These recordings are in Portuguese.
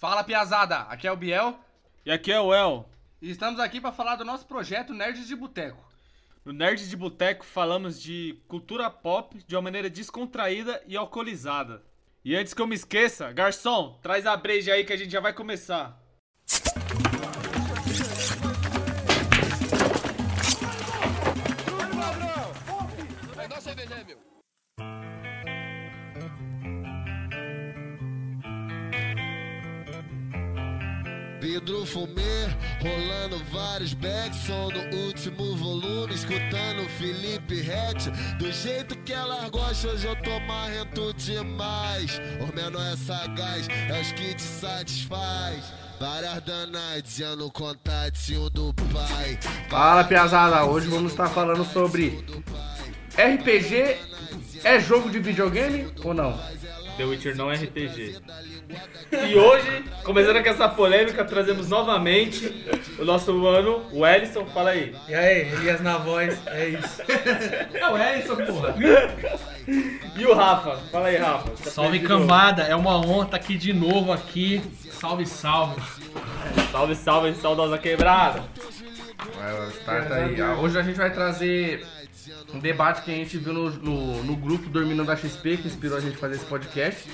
Fala piazada, aqui é o Biel E aqui é o El. e estamos aqui para falar do nosso projeto Nerds de Boteco. No Nerds de Boteco falamos de cultura pop de uma maneira descontraída e alcoolizada. E antes que eu me esqueça, garçom, traz a breja aí que a gente já vai começar. Vidro fumê, rolando vários backs, som no último volume, escutando Felipe Rett. Do jeito que ela gosta, hoje eu tô marrento demais. O menor é sagaz, é os que te satisfaz. Várias danadinhas no contatinho do pai. Fala piazada, hoje vamos estar falando sobre RPG é jogo de videogame ou não? The Witcher não é RPG. E hoje, começando com essa polêmica, trazemos novamente o nosso mano, o Ellison. Fala aí. E aí, Elias na voz, é isso. É o Ellison, porra. E o Rafa. Fala aí, Rafa. Tá Salve cambada, é uma honra estar aqui de novo aqui. Salve, salve. Salve, salve, saudosa quebrada. Vai, starta aí. Ah, Hoje a gente vai trazer um debate que a gente viu no, no, no grupo Dormindo da XP, que inspirou a gente a fazer esse podcast.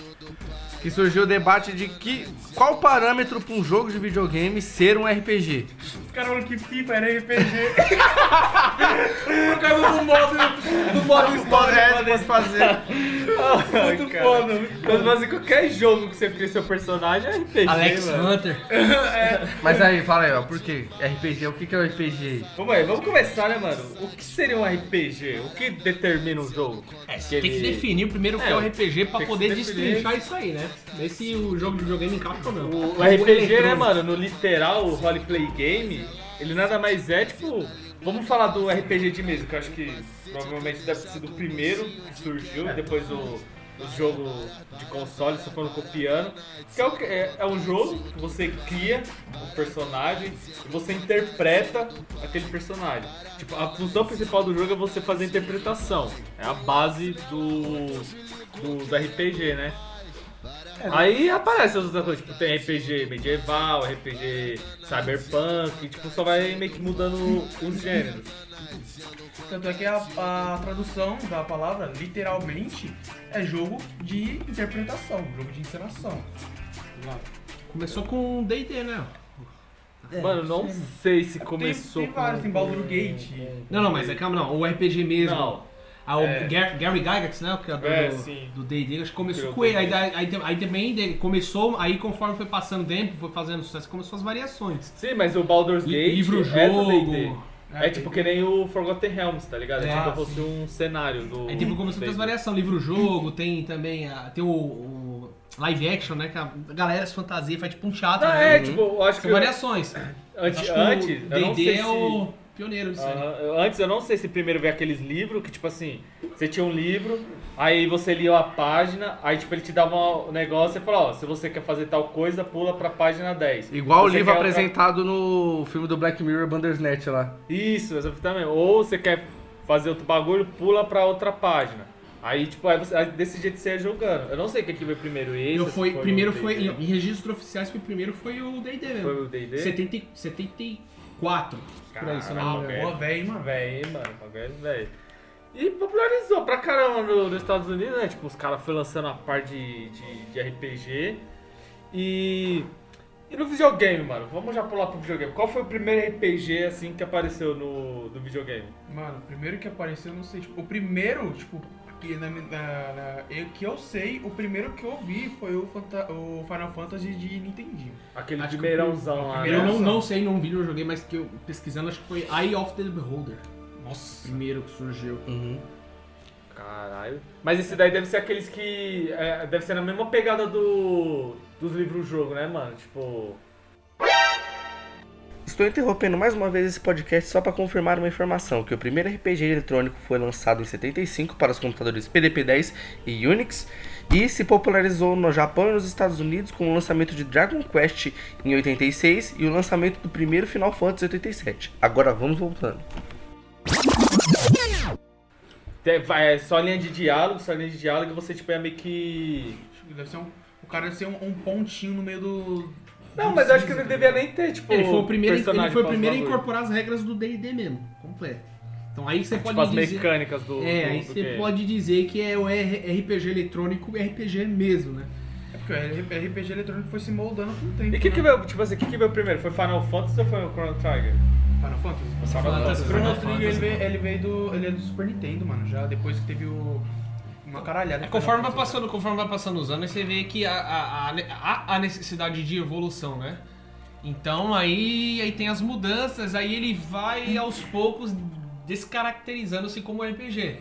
Que surgiu o debate de que qual parâmetro para um jogo de videogame ser um RPG. Caras falam que FIFA era RPG. Por causa do modo, do modo história. pode fazer. Muito foda. Mas, mas em qualquer jogo que você cria seu personagem é RPG, Alex mano. Hunter. Mas aí, fala aí, ó, por quê? RPG, o que que é o RPG? Vamos aí, vamos começar, né, mano? O que seria um RPG? O que determina um jogo? É, você tem que definir primeiro o que É, é o RPG pra que poder destrinchar isso aí, né? Ver se o jogo de videogame encaixa ou não. O, o RPG, né, mano, no literal, o roleplay game, ele nada mais é, tipo... Vamos falar do RPG de mesa, que eu acho que provavelmente deve ter sido o primeiro que surgiu, depois o, os jogos de console só foram copiando. Que é, o é, é um jogo que você cria um personagem e você interpreta aquele personagem. Tipo, a função principal do jogo é você fazer a interpretação. É a base do, do, do RPG, né? Aí aparece as outras coisas, tipo, tem RPG medieval, RPG cyberpunk, tipo, só vai meio que mudando os gêneros. Tanto é que a, a tradução da palavra, literalmente, é jogo de interpretação, jogo de encenação. Começou com D&D, né? Mano, não sei se começou tem, tem vários, tem Baldur Gate. Não, não, mas é calma, não. O RPG mesmo. Não. Ah, o É. Gar- Gary Gygax, né? O criador É, do- D&D, acho que começou com ele. Aí, aí, aí também começou, aí conforme foi passando o tempo, foi fazendo sucesso, começou as variações. Sim, mas o Baldur's Gate Livro, é jogo. É, tipo que nem o Forgotten Realms, tá ligado? É É, tipo fosse um cenário do. Aí tipo, começou D&D. muitas variações, livro-jogo, tem também a- tem o, o live action, né? Que a galera se fantasia, faz tipo um teatro. Ah, né? é, tipo, acho que. São variações. Antes, que antes o eu não sei é se... o pioneiro disso aí. Antes eu não sei se primeiro veio aqueles livros que, tipo assim, você tinha um livro, aí você lia a página, aí tipo ele te dava um negócio e falava, ó, se você quer fazer tal coisa, pula pra página 10. Igual o Você livro quer- apresentado no filme do Black Mirror Bandersnatch lá. Isso, exatamente. Ou você quer fazer outro bagulho, pula pra outra página. Aí, tipo, aí você, aí desse jeito você ia jogando. Eu não sei o que, que veio primeiro, esse. Eu se foi, foi primeiro o foi, em, em registros oficiais, foi primeiro foi o D&D mesmo. Foi o D&D? 70, 74, por aí, se eu não me Caralho, engano. velho. Boa, velho, mano. Véi, mano, bagulho velho. E popularizou pra caramba no- nos Estados Unidos, né? Tipo, os caras foram lançando a parte de, de, de RPG. E. E no videogame, mano? Vamos já pular pro videogame. Qual foi o primeiro RPG, assim, que apareceu no, no videogame? Mano, o primeiro que apareceu, eu não sei, tipo, o primeiro, tipo, que, na, na- na- eu, que eu sei, o primeiro que eu vi foi o, Fanta- o Final Fantasy de Nintendinho. Aquele Acho primeirãozão lá, primeiro Eu né? não, não sei, não vi, não joguei, mas que eu pesquisando, acho que foi Eye of the Beholder. Nossa. Primeiro que surgiu. Caralho. Mas esse daí deve ser aqueles que. é, deve ser na mesma pegada do. dos livros-jogo, né, mano? Tipo. Estou interrompendo mais uma vez esse podcast só para confirmar uma informação, que o primeiro RPG eletrônico foi lançado em 75 para os computadores PDP-10 e Unix e se popularizou no Japão e nos Estados Unidos com o lançamento de Dragon Quest em 86 e o lançamento do primeiro Final Fantasy em 87. Agora vamos voltando. É só linha de diálogo, só linha de diálogo e você, tipo, é meio que. Deve ser um, O cara ser um, um pontinho no meio do. Não, mas eu acho que não tá devia nem ter, tipo, Ele foi o primeiro, ele foi o primeiro a incorporar as regras do D&D mesmo, completo. Então aí você Tipo, pode as dizer... mecânicas do. É, do- aí do você game. pode dizer que é o RPG eletrônico RPG mesmo, né? É porque o RPG eletrônico foi se moldando com o tempo. E o que, que né? veio, tipo assim, o que, que veio primeiro? Foi Final Fantasy ou foi o Chrono Trigger? Final Fantasy. Final Fantasy. Chrono Trigger ele veio, ele veio do. Ele é do Super Nintendo, mano. Já depois que teve o. Uma caralhada. É, conforme vai passando, conforme vai passando os anos, você vê que há, há, há- há a necessidade de evolução, né? Então aí, aí tem as mudanças, aí ele vai aos poucos descaracterizando-se como RPG.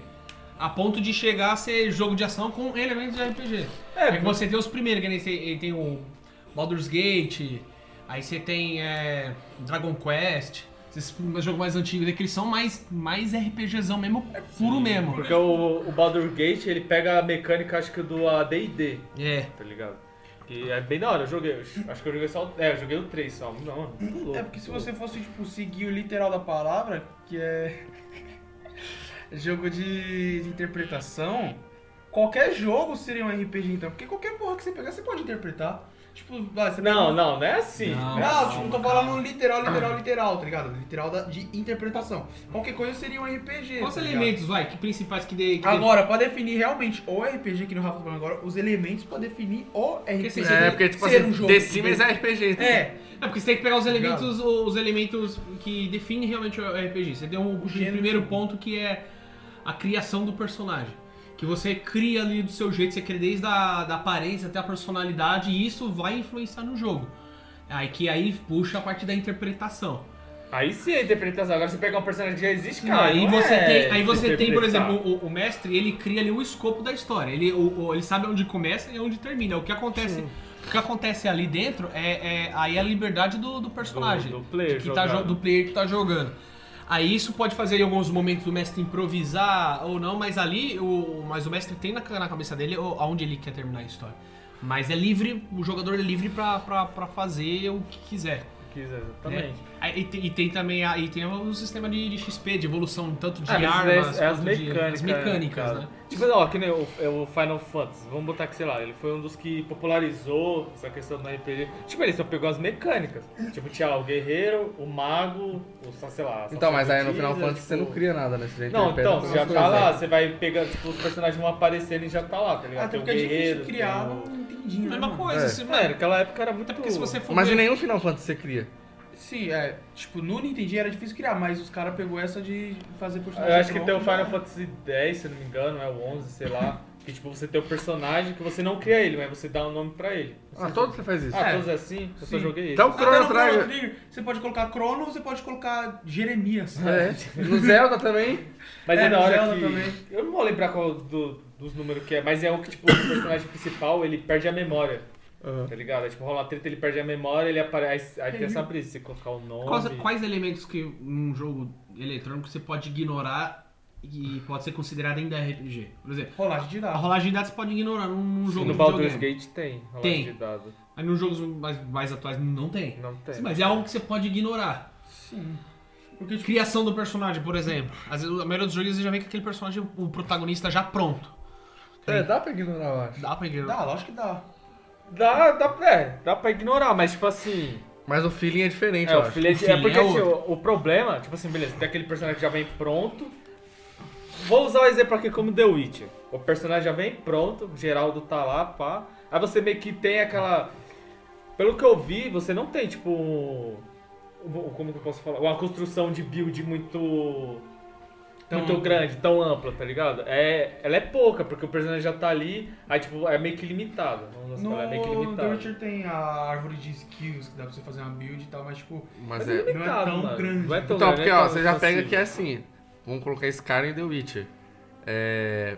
A ponto de chegar a ser jogo de ação com elementos de RPG. É, É que você tem os primeiros, que ele tem o Baldur's Gate, aí você tem é, Dragon Quest, esses jogos mais antigos, que eles são mais, mais RPGzão mesmo, puro mesmo. Porque o, o Baldur Gate, ele pega a mecânica, acho que do AD&D, É. tá ligado? Que é bem da hora, eu joguei, acho que eu joguei só, o- é, eu joguei o 3 só, não, muito louco. É porque se você fosse, tipo, seguir o literal da palavra, que é. jogo de, de interpretação, qualquer jogo seria um RPG então. Porque qualquer porra que você pegar, você pode interpretar. Tipo, ah, você Não, um- não, não é assim. Não. é Não, assim. tipo, não tô falando literal, literal, literal, tá ligado? Literal da, de interpretação. Qualquer coisa seria um RPG. Quais tá elementos, vai, que principais que dê. Que Agora, pra definir realmente o RPG que no Rafa tá falando agora, os elementos pra definir o RPG. assim, É, porque, tipo ser assim, um jogo. The Sims é RPG. É, É, porque você tem que pegar os elementos, os elementos que definem realmente o RPG. Você tem um, o primeiro ponto que é a criação do personagem. Que você cria ali do seu jeito, você cria desde a da aparência até a personalidade, e isso vai influenciar no jogo. Aí que aí puxa a parte da interpretação. Aí sim é interpretação, agora você pegar um personagem que já existe, cara, aí não você é tem, aí você tem, por exemplo, o, o mestre, ele cria ali o escopo da história. Ele, o- o- ele sabe onde começa e onde termina. O que acontece, o que acontece ali dentro é, é aí a liberdade do, do personagem, Do- do player que tá, do player que tá jogando. Aí isso pode fazer em alguns momentos do mestre improvisar ou não, mas ali o, mas o mestre tem na, na cabeça dele o- aonde ele quer terminar a história. Mas é livre, o jogador é livre pra fazer o que quiser. Quiser, né? exatamente. E, tem, e tem também a, e tem o sistema de, de XP, de evolução, tanto de Ah, mas armas, é, é as quanto de- mecânicas. as mecânicas, cara. né? Tipo, ó, que nem o, é o Final Fantasy. Vamos botar que, sei lá, ele foi um dos que popularizou essa questão do RPG. Tipo, ele só pegou as mecânicas. Tipo, tinha lá o guerreiro, o mago, o, sei lá... Então, mas aí no Final Fantasy você não tipo- cria nada? Você já Não, então, você já tá lá, você vai pegando, tipo, os personagens vão aparecendo e já tá lá, tá ligado? até Tem o porque é guerreiro, difícil criar tem um Nintendinho, né, Mesma mano? coisa, É. se, É, naquela época era muito... Porque se você for Mas ver- em nenhum Final Fantasy você cria. Sim, é. Tipo, no Nintendo era difícil criar, mas os caras pegou essa de fazer Eu personagem acho que tem o Final né? Fantasy X, se não me engano, é o 11, sei lá. Que tipo, você tem o personagem que você não cria ele, mas você dá um nome pra ele. Ah, todos você faz isso. Ah, É. todos assim? Eu só joguei esse. Então, Até Chrono no Chrono Trigger. Você pode colocar Crono, você pode colocar Jeremias. É. No Zelda também. Mas é, É, da hora Zelda que. também. Eu não vou lembrar qual do- dos números que é, mas é um que, tipo, o personagem principal ele perde a memória. Aham. Tá ligado? É, tipo, rola uma treta, ele perde a memória, ele aparece. Aí tem essa brisa, você colocar o nome. Quais, quais elementos que num jogo eletrônico você pode ignorar e pode ser considerado ainda RPG? Por exemplo, Rolagem de a dados. rolagem de dados você pode ignorar num, jogo no de Baldur's videogame. Gate tem. rolagem Tem. De dado. Aí nos jogos mais, mais atuais não tem. Não tem. Mas é algo que você pode ignorar. Sim. Porque, tipo, Criação do personagem, por exemplo. Às vezes, a maioria dos jogos você já vem com aquele personagem, o protagonista já pronto. É, dá pra ignorar, eu acho. Dá pra ignorar. dá, lógico que dá. Dá, dá, é, dá pra ignorar, mas tipo assim. Mas o feeling é diferente, É, eu o acho. filho é, O feeling porque é assim, o, o problema, tipo assim, beleza, tem aquele personagem que já vem pronto. Vou usar o exemplo aqui como The Witcher. O personagem já vem pronto, o Geraldo tá lá, pá. Aí você meio que tem aquela. Pelo que eu vi, você não tem, tipo. um- Como que eu posso falar? Uma construção de build muito. Tão muito ampla. grande, tão ampla, tá ligado? É, ela é pouca, porque o personagem já tá ali, aí tipo, é meio que limitado. Vamos No falar, é meio que The limitado. Witcher tem a árvore de skills que dá pra você fazer uma build e tal, mas tipo, Mas Mas é. é não é limitado, tão mano. grande. Não é tão Então, grande, porque não é ó, você já pega que é assim. Vamos colocar Skyrim e The Witcher. É.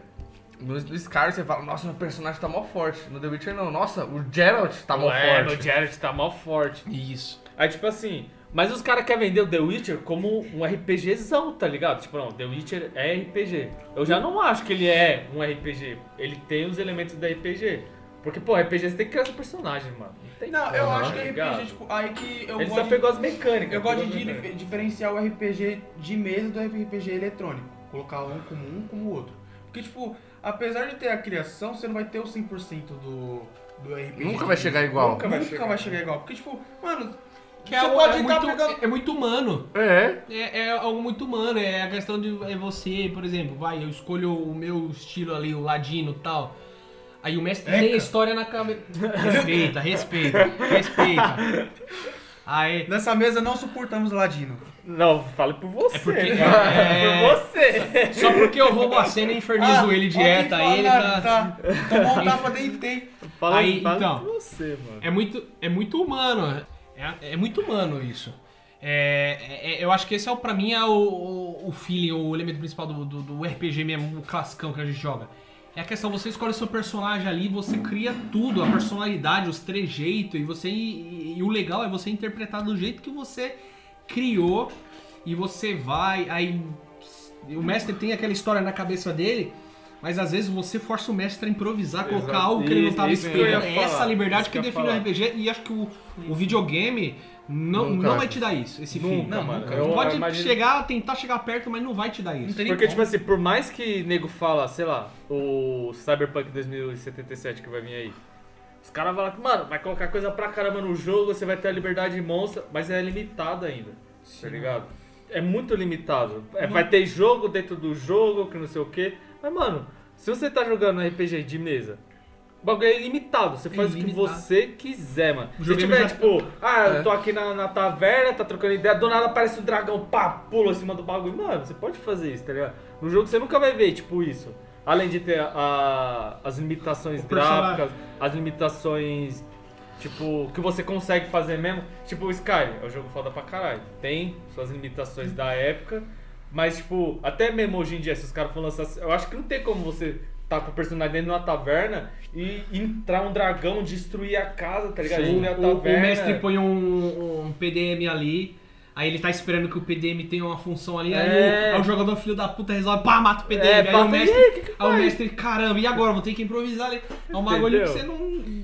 No, no Skyrim você fala, nossa, meu personagem tá mó forte. No The Witcher não, nossa, o Geralt tá mó é, forte. no Jared tá mal forte. Isso. Aí, tipo assim, mas os caras querem vender o The Witcher como um RPGzão, tá ligado? Tipo, não, The Witcher é RPG. Eu já não acho que ele é um RPG. Ele tem os elementos da RPG. Porque, pô, RPG você tem que criar seu personagem, mano. Não tem Não, eu acho tá que ligado? RPG, tipo, aí que eu Ele gosto. só pegou as mecânicas. Eu gosto de mecânicas. diferenciar o RPG de mesa do RPG eletrônico. Colocar um como um como o outro. Porque, tipo, apesar de ter a criação, você não vai ter o 100% do, do RPG. Nunca vai chegar igual. Nunca vai Nunca chegar. vai chegar igual. Porque, tipo, mano, Que você é, pode é, estar muito, pegando... é muito humano. É. É, é algo muito humano, é a questão de é você, por exemplo, vai, eu escolho o meu estilo ali, o ladino e tal. Aí o mestre tem a Eca. história na cabeça. Respeita, respeita, respeita. Aí. Nessa mesa não suportamos ladino. Não, fale por você. É porque- é- Por você. Só porque eu roubo a cena e infernizo ele dieta, Ah, aí ó, quem ele fala, tá. Tomou um tapa dentro, tem. Fala, Aí, fala então. por você, mano. É muito, é muito humano. É, é muito humano isso. É, é- eu acho que esse é o, pra mim é o, o, o feeling, o elemento principal do, do, do RPG mesmo, o classicão que a gente joga. É a questão, você escolhe o seu personagem ali, você cria tudo, a personalidade, os trejeitos, e você. E, e o legal é você interpretar do jeito que você criou, e você vai. Aí o mestre tem aquela história na cabeça dele. Mas às vezes você força o mestre a improvisar, colocar Exato. algo que ele não estava esperando. É essa liberdade isso que que define o. RPG e acho que o, o videogame não, Nunca não vai te dar isso, esse feeling. Nunca, mano. Eu pode imagino- chegar, tentar chegar perto, mas não vai te dar Não isso. Porque, tipo como. assim, por mais que nego fala, sei lá, o Cyberpunk 2077 que vai vir aí. Os caras falam que, mano, vai colocar coisa pra caramba no jogo, você vai ter a liberdade monstra, mas é limitado ainda, tá ligado? É muito limitado. É, vai ter jogo dentro do jogo, que não sei o quê. Mas, mano, se você tá jogando RPG de mesa, bagulho é ilimitado. Você faz o que Ilimitado. você quiser, mano. Se jogo tiver, já- tipo, ah, É. eu tô aqui na, na taverna, tá trocando ideia, do nada aparece o dragão, pá, pula em cima do bagulho. Mano, você pode fazer isso, tá ligado? No jogo você nunca vai ver, tipo, isso. Além de ter a- as limitações O personagem. gráficas, as limitações, tipo, que você consegue fazer mesmo. Tipo, o Skyrim é um jogo foda pra caralho. Tem suas limitações da época, mas, tipo, até mesmo hoje em dia, se os caras for lançar. Eu acho que não tem como você tá com o personagem dentro de uma taverna e entrar um dragão, destruir a casa, tá ligado? Sim, Destruir a o, o taverna. mestre põe um, um PDM ali, aí ele tá esperando que o PDM tenha uma função ali, aí, É. o, aí o jogador filho da puta resolve, pá, mata o PDM. É, aí, bata o mestre, aí, que que aí o mestre, caramba, e agora? Vou ter que improvisar ali. É um bagulho que você não.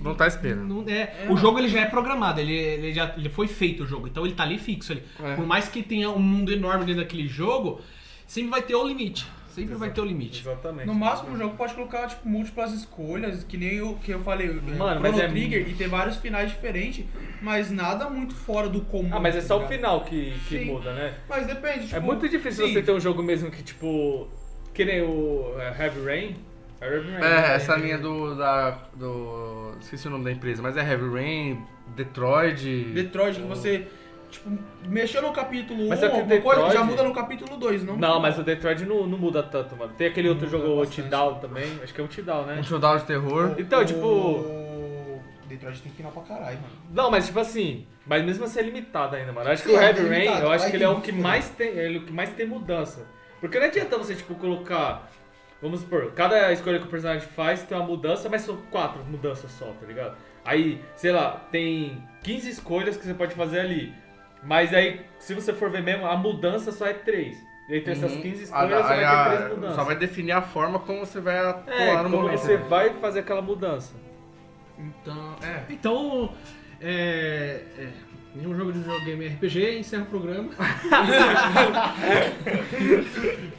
Não tá esperando. Não, é, o jogo ele já é programado, ele, ele já ele foi feito o jogo, então ele tá ali fixo ali. É. Por mais que tenha um mundo enorme dentro daquele jogo, sempre vai ter o limite. Sempre vai ter o limite. Exatamente. No máximo, o jogo pode colocar, tipo, múltiplas escolhas, que nem o que eu falei, Mano, Chrono mas é- Trigger, e ter vários finais diferentes, mas nada muito fora do comum. Ah, mas é tá só o final que, que Sim. muda, né? Mas depende, tipo... É muito difícil sim. você ter um jogo mesmo que, tipo. Que nem o é, Heavy Rain. É Heavy Rain. É, essa linha do, da, do... Esqueci o nome da empresa, mas é Heavy Rain, Detroit... Detroit, que você, tipo, mexeu no capítulo 1, Mas é que alguma coisa, Detroit- já muda no capítulo 2, não? Não, mas o Detroit não, não muda tanto, mano. Tem aquele outro jogo, o. T-Down também. Acho que é o T-Down, né? Um showdown de terror. Então, tipo- O Detroit tem final pra caralho, mano. Não, mas tipo assim. Mas mesmo assim é limitado ainda, mano. Eu acho que Sim, o é Heavy Rain, limitado, eu acho que ele é o que mais tem. Ele é o que mais tem mudança. Porque não adianta você, tipo, colocar. Vamos supor, cada escolha que o personagem faz tem uma mudança, mas são quatro mudanças só, tá ligado? Aí, sei lá, tem 15 escolhas que você pode fazer ali. Mas aí, se você for ver mesmo, a mudança só é três. E entre essas 15 Ah, escolhas, você aí vai a- ter três mudanças. Só vai definir a forma como você vai atuar É, no como momento. você né? vai fazer aquela mudança. Então, é. Então, é, é, nenhum jogo de videogame RPG, encerra o programa.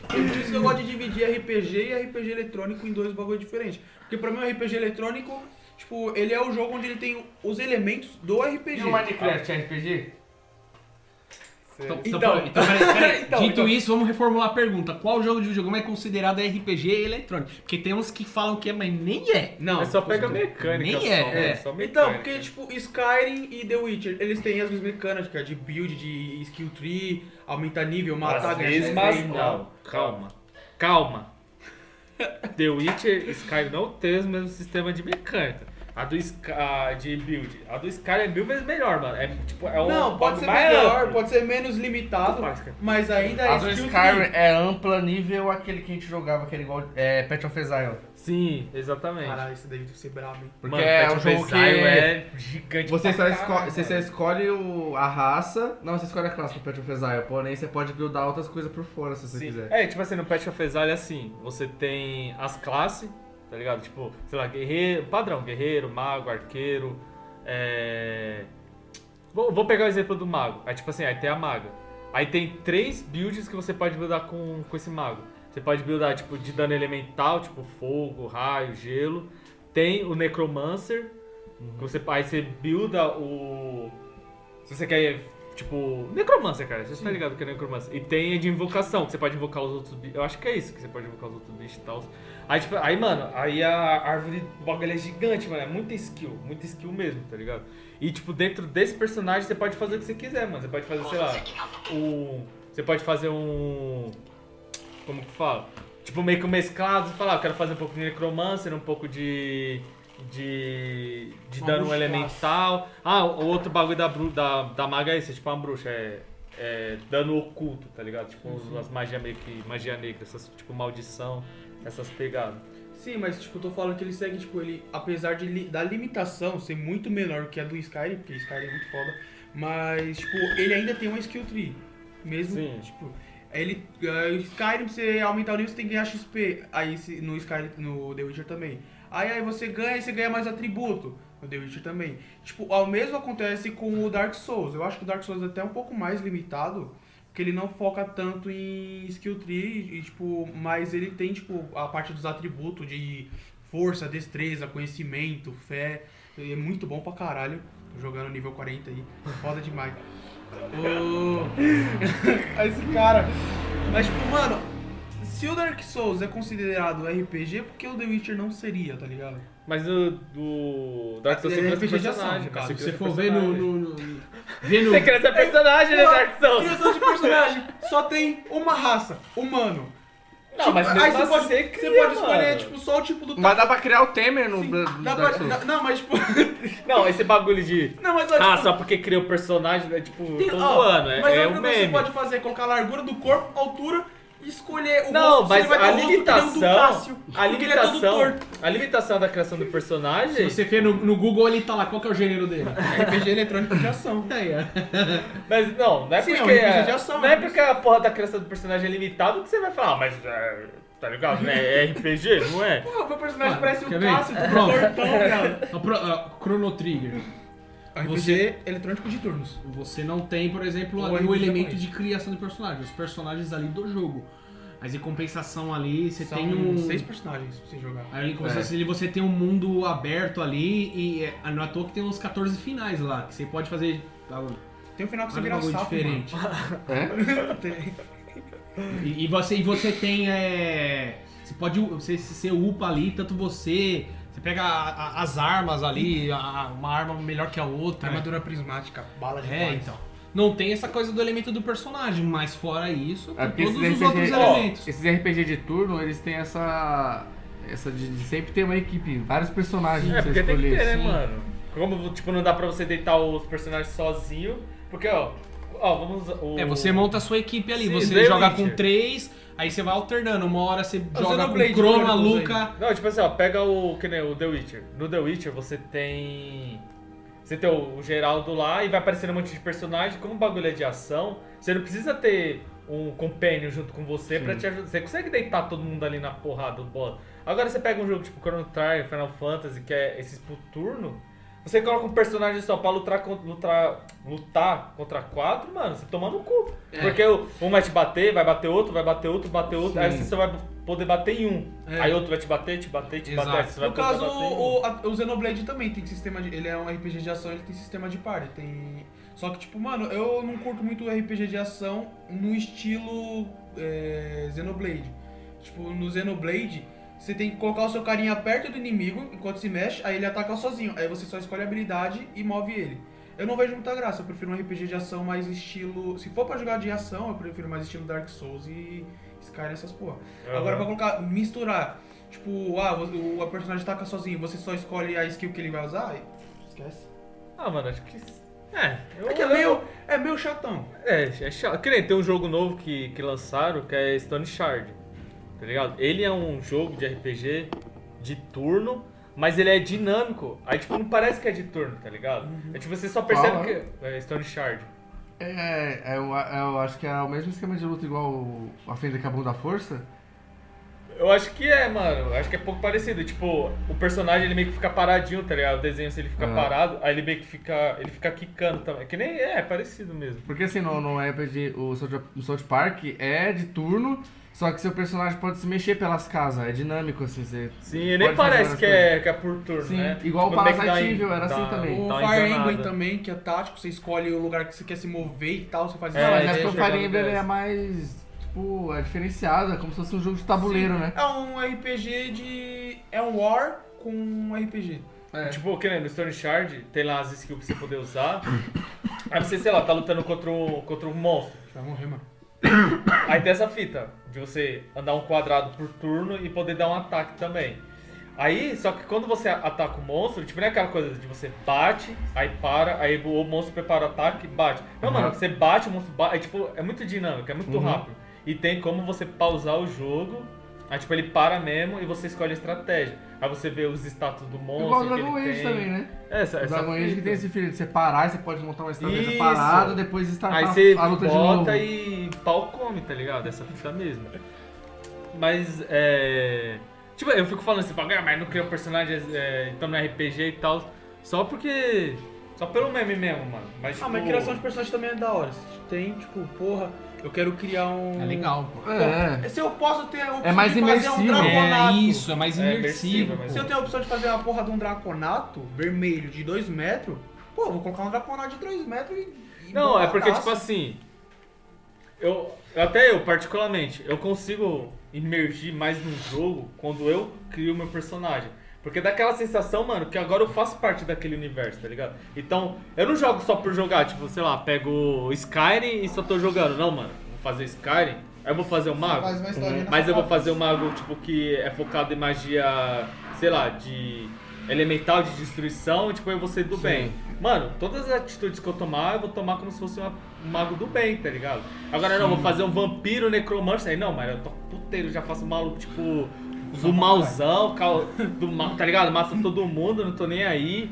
Por isso que eu gosto de dividir RPG e RPG eletrônico em dois bagulhos diferentes. Porque pra mim o RPG eletrônico, tipo, ele é o jogo onde ele tem os elementos do RPG. E o Minecraft é RPG? Então, Então- então, peraí, então, peraí, peraí. Então, Dito então. isso, vamos reformular a pergunta. Qual jogo de videogame é considerado RPG eletrônico? Porque tem uns que falam que é, mas nem é. Não, é só pega mecânica. nem só, é, mano, é. só mecânica. Então, porque tipo, Skyrim e The Witcher, eles têm as mesmas mecânicas de build, de skill tree, aumentar nível, matar, As mesmas e não. tal. Calma. Calma. The Witcher Sky não tem os mesmos sistemas de mecânica. A do Sky, a de build. A do Sky é mil vezes melhor, mano. É tipo, é um Não, pode ser mais melhor, amplo. pode ser menos limitado, mas ainda é A do Skyrim é ampla nível aquele que a gente jogava, aquele igual é, Path of Exile. Sim, exatamente. Caralho, isso deve ser brabo, hein? Porque Mano, é um of jogo que Exile é gigante você só, esco você só escolhe o, a raça, não, você escolhe a classe do Path of Exile, porém você pode buildar outras coisas por fora se você Sim. quiser. É, tipo assim, no Path of Exile é assim, você tem as classes, tá ligado? Tipo, sei lá, guerreiro, padrão, guerreiro, mago, arqueiro, é... Vou, vou pegar o exemplo do mago. Aí tipo assim, aí tem a maga. Aí tem três builds que você pode buildar com, com esse mago. Você pode buildar, tipo, de dano elemental, tipo fogo, raio, gelo. Tem o Necromancer, Que Você, aí você builda o. Se você quer. Tipo, necromancer, cara. Você tá ligado que é necromancer. E tem de invocação, que você pode invocar os outros bichos. Eu acho que é isso, que você pode invocar os outros bichos e tal. Aí, tipo, aí, mano, aí a árvore do bagulho é gigante, mano. É muita skill, muita skill mesmo, tá ligado? E, tipo, dentro desse personagem você pode fazer o que você quiser, mano. Você pode fazer, sei lá, um. Você pode fazer um. Como que fala? Tipo, meio que um mesclado. Você fala, ah, eu quero fazer um pouco de necromancer, um pouco de. De. De Uma dano bruxaça. elemental. Ah, o outro bagulho da, bru, da, da maga é esse, é tipo uma bruxa. É. É dano oculto, tá ligado? Tipo, as magias meio que. Magia negra, essas, tipo, maldição, essas pegadas. Sim, mas tipo, eu tô falando que ele segue, tipo, ele, apesar de, li- da limitação ser muito menor que a do Skyrim, porque Skyrim é muito foda, mas, tipo, ele ainda tem uma skill tree. Mesmo, Sim. tipo, ele, o Skyrim, você aumentar o nível, você tem que ganhar XP. Aí no Skyrim, no The Witcher também. Aí, aí você ganha e você ganha mais atributo. No The Witcher também. Tipo, o mesmo acontece com o Dark Souls. Eu acho que o Dark Souls é até um pouco mais limitado, porque ele não foca tanto em skill tree e, tipo, mas ele tem, tipo, a parte dos atributos de força, destreza, conhecimento, fé. Ele é muito bom pra caralho. Jogando nível 40 aí. Foda demais. Ô, Esse cara. Mas, tipo, mano, se o Dark Souls é considerado RPG, por que o The Witcher não seria, tá ligado? Mas o do Dark Souls É você de ação, personagem, no cara. Se Você você for seu ver no. no, no ver no Você cria seu personagem, né, Dark Souls? Criação de personagem só tem uma raça, humano. Não, mas aí você assim pode, você você cria, pode escolher, mano. tipo, só o tipo do Mas dá pra criar o Temer no Sim, do dá Dark pra- Souls. dá- Não, mas tipo. Não, esse bagulho de. Não, mas ó, Ah, tipo, só porque cria o personagem, é tipo, tem- ó, zoando, é, Mas é o um que meme. você pode fazer é colocar a largura do corpo, altura escolher o Não, rosto. mas Você vai ter a do limitação. Cássio, A é limitação. torto. A limitação da criação do Se personagem. você for no, no Google, ele tá lá. Qual que é o gênero dele? RPG eletrônico de ação. Aí, ó. Mas não, não é Sim, é um porque. RPG de ação, não é né? porque a porra da criação do personagem é limitada que você vai falar, ah, mas. é, tá ligado? Né? É RPG, não é? Pô, meu personagem Ah, parece ver? Cássio, Pronto. tortão, cara. Chrono Trigger. RPG Você- eletrônico de turnos. Você não tem, por exemplo, Ou ali o elemento japonês. de criação de personagens. Os personagens ali do jogo. Mas em compensação ali, você São tem um. seis personagens pra você jogar. Aí em compensação ali você tem um mundo aberto ali e é, não é à toa que tem uns 14 finais lá. Que você pode fazer. ah, Tem um final que você um vira bagulho sapo, diferente. É? Tem. E, e você, e você tem. É, você pode. Você, você upa ali, tanto você. Você pega a- a- as armas ali, a- uma arma melhor que a outra. Armadura prismática, bala de É, paz. então. Não tem essa coisa do elemento do personagem, mas fora isso, É tem porque todos esses os outros RPG, elementos. esses RPG de turno, eles têm essa. Essa de, de sempre ter uma equipe, vários personagens É, pra você porque tem que escolher. ter, né, mano? Como, tipo, não dá pra você deitar os personagens sozinho. Porque, ó. Ó, vamos. O... É, você monta a sua equipe ali. Sim, você joga Witcher. com três, aí você vai alternando. Uma hora você joga com Xenoblade o Chrono, a Chronicles aí. Luca. Não, tipo assim, ó, pega o. Que nem o The Witcher. No The Witcher você tem. Você tem o, Geraldo lá e vai aparecendo um monte de personagem. Como o bagulho é de ação, você não precisa ter um companion junto com você pra te ajudar. Você consegue deitar todo mundo ali na porrada do boss. Agora você pega um jogo tipo Chrono Trigger, Final Fantasy, que é esses por turno. Você coloca um personagem só pra lutar, con- lutar, lutar contra quatro, mano, você toma no cu. É. Porque o- um vai te bater, vai bater outro, vai bater outro, bater outro, aí Sim. você só vai poder bater em um. É. Aí outro vai te bater, te bater, te Exato. bater. aí Você vai No caso, um. o, a- o Xenoblade também tem sistema de. Ele é um RPG de ação, ele tem sistema de party. Tem. Só que, tipo, mano, eu não curto muito RPG de ação no estilo é, Xenoblade. Tipo, no Xenoblade, você tem que colocar o seu carinha perto do inimigo enquanto se mexe, aí ele ataca sozinho. Aí você só escolhe a habilidade e move ele. Eu não vejo muita graça, eu prefiro um RPG de ação mais estilo. Se for pra jogar de ação, eu prefiro mais estilo Dark Souls e Skyrim, essas porra. Aham. Agora pra colocar, misturar, tipo, ah, o, o personagem taca sozinho, você só escolhe a skill que ele vai usar, aí esquece. Ah, mano, acho que. É, eu, É que é eu- meio, é meio chatão. É, é chato. Que nem tem um jogo novo que, que lançaram que é Stone Shard. Tá ligado? Ele é um jogo de RPG de turno, mas ele é dinâmico. Aí, tipo, não parece que é de turno, tá ligado? É tipo, você só percebe Qual, que. É Stone Shard. É, é, eu, eu acho que é o mesmo esquema de luta igual a Fenda Cabum da Força. Eu acho que é, mano. Eu acho que é pouco parecido. Tipo, o personagem ele meio que fica paradinho, tá ligado? O desenho, se ele fica Ah. parado, aí ele meio que fica. Ele fica quicando também. Que nem é, é parecido mesmo. Porque assim, no, no RPG, o South Park é de turno Só que seu personagem pode se mexer pelas casas, é dinâmico assim, você. Sim, e nem parece que é, que é por turno, Sim, né? igual o Tipo, que Parasite era assim também. O Fire. Emblem também, que é tático, você escolhe o lugar que você quer se mover e tal, você faz É, mas é, que o Fire Emblem é mais. Tipo, é diferenciado, é como se fosse um jogo de tabuleiro, né? É um RPG de. É um War com um RPG. É. Tipo, que nem no Stone Shard, tem lá as skills pra você poder usar. Aí você, sei lá, tá lutando contra um, contra um monstro. Vai morrer, mano. Aí tem essa fita de você andar um quadrado por turno e poder dar um ataque também. Aí, só que quando você ataca o monstro, tipo, não é aquela coisa de você bate, aí para, aí o monstro prepara o ataque e bate. Não, Uhum. mano, você bate, o monstro bate, é tipo, é muito dinâmico, é muito Uhum. rápido. E tem como você pausar o jogo, aí tipo, ele para mesmo e você escolhe a estratégia. Aí você vê os status do monstro Igual o Dragon Age tem. também, né? Essa, O essa Dragon Age que tem esse filho de você parar, você pode montar uma estratégia Isso. parado, depois startar Aí você a luta de novo. bota e pau come, tá ligado? Essa fita mesmo. Mas, é... Tipo, eu fico falando assim, "Ah, mas não cria um personagem, é, então no RPG e tal, só porque... Só pelo meme mesmo, mano. Mas, Ah, mas tipo, criação de personagem também é da hora. Tem, tipo, porra, eu quero criar um. É legal, pô. É. Se eu posso ter a opção É mais de fazer um imersivo. draconato. É isso, é mais É imersivo. imersivo, mas- Se eu tenho a opção de fazer uma porra de um draconato vermelho de 2 metros, pô, eu vou colocar um draconato de 3 metros e. e Não, é porque, tipo assim... Eu, até eu, particularmente, eu consigo imergir mais num jogo quando eu crio meu personagem. Porque dá aquela sensação, mano, que agora eu faço parte daquele universo, tá ligado? Então, eu não jogo só por jogar, tipo, sei lá, pego Skyrim e só tô jogando. Não, mano, vou fazer Skyrim, aí eu vou fazer o mago. faz uma historinha na Mas eu vou fazer um mago, tipo, que é focado em magia, sei lá, de elemental de destruição, e tipo, eu vou ser do bem. Mano, todas as atitudes que eu tomar, eu vou tomar como se fosse uma- um mago do bem, tá ligado? Agora não, vou fazer um vampiro necromante, aí não, mas eu tô puteiro, já faço um maluco, tipo, do malzão, cal- do mal, tá ligado? Mata todo mundo, não tô nem aí.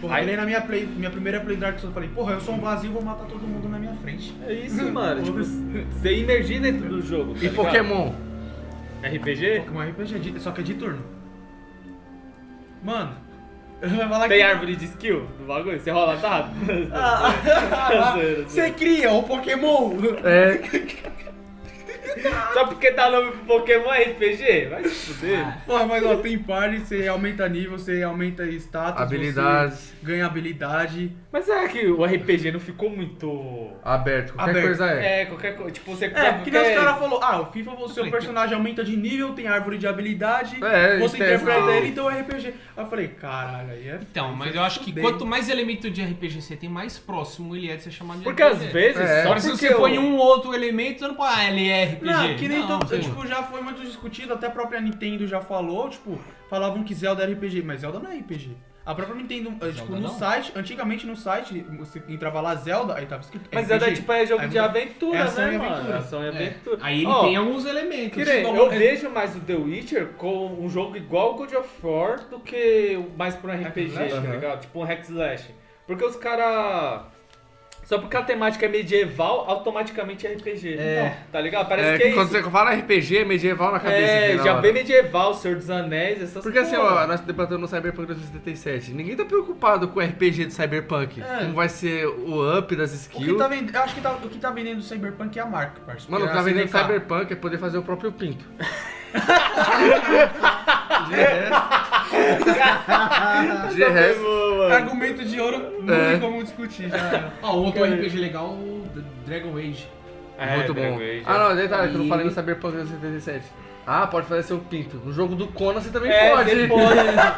Porra, Aí- eu na minha, play, minha primeira play Dark Souls eu falei, porra, eu sou um vazio vou matar todo mundo na minha frente. É isso, mano. tipo, você imergir dentro do jogo. tá E ligado? Pokémon? RPG? Pokémon RPG, de- só que é de turno. Mano, vai falar Tem que. árvore de skill no bagulho? Você rola dado? Ah, Zoeira, Você cria o Pokémon! É. Só porque dá nome pro Pokémon RPG? Vai se fuder. Porra, mas ó, tem party, você aumenta nível, você aumenta status, Habilidades. você ganha habilidade. Mas é que o RPG não ficou muito. Aberto, qualquer Aberto. coisa é. É, qualquer coisa. Tipo, você É, porque nem os caras falaram, ah, o FIFA, o seu personagem aumenta de nível, tem árvore de habilidade, É, você isso é interpreta ele, então é RPG. Aí eu falei, caralho, aí é. Então, mas eu acho que Bem. quanto mais elemento de RPG você tem, mais próximo ele é de ser chamado de Porque RPG. às vezes, É. só Agora, se porque você eu- põe um outro elemento, você não pode. Ah, ele é RPG. Não, que nem Não, tanto, tipo, já foi muito discutido, até a própria Nintendo já falou, tipo, falavam que Zelda era RPG, mas Zelda não é RPG. A própria Nintendo, eh, tipo, no não? site, antigamente no site, você entrava lá Zelda, aí tava escrito Mas RPG. Zelda tipo, é jogo Aí de aventura, é ação né, e mano? aventura. Ação e É. aventura. Aí ele Ó, tem alguns elementos. que nem, eu é- vejo mais o The Witcher com um jogo igual o God of War do que mais pra um RPG, tá slash? ligado? Tipo um hack slash. Porque os caras... Só porque a temática é medieval, automaticamente é RPG. É. Então, tá ligado? Parece É, que é quando isso. você fala RPG, é medieval na cabeça. É, já vem medieval, Senhor dos Anéis, essas Porque assim, ó, nós debatendo no Cyberpunk 2077, ninguém tá preocupado com o RPG do Cyberpunk. É. Como vai ser o up das O skills. que tá eu acho que tá- o que tá vendendo o Cyberpunk é a marca, parceiro. Mano, o que tá a vendendo CDK. Cyberpunk é poder fazer o próprio pinto. De resto, Argumento de ouro, não É. tem como discutir. Já. Ó, outro RPG legal, o Dragon Age. É, muito bom. Dragon Age, Ah, não, detalhe que eu não falei no Cyberpunk 2077. Ah, pode fazer seu pinto. No jogo do Conan você também É, pode. você pode,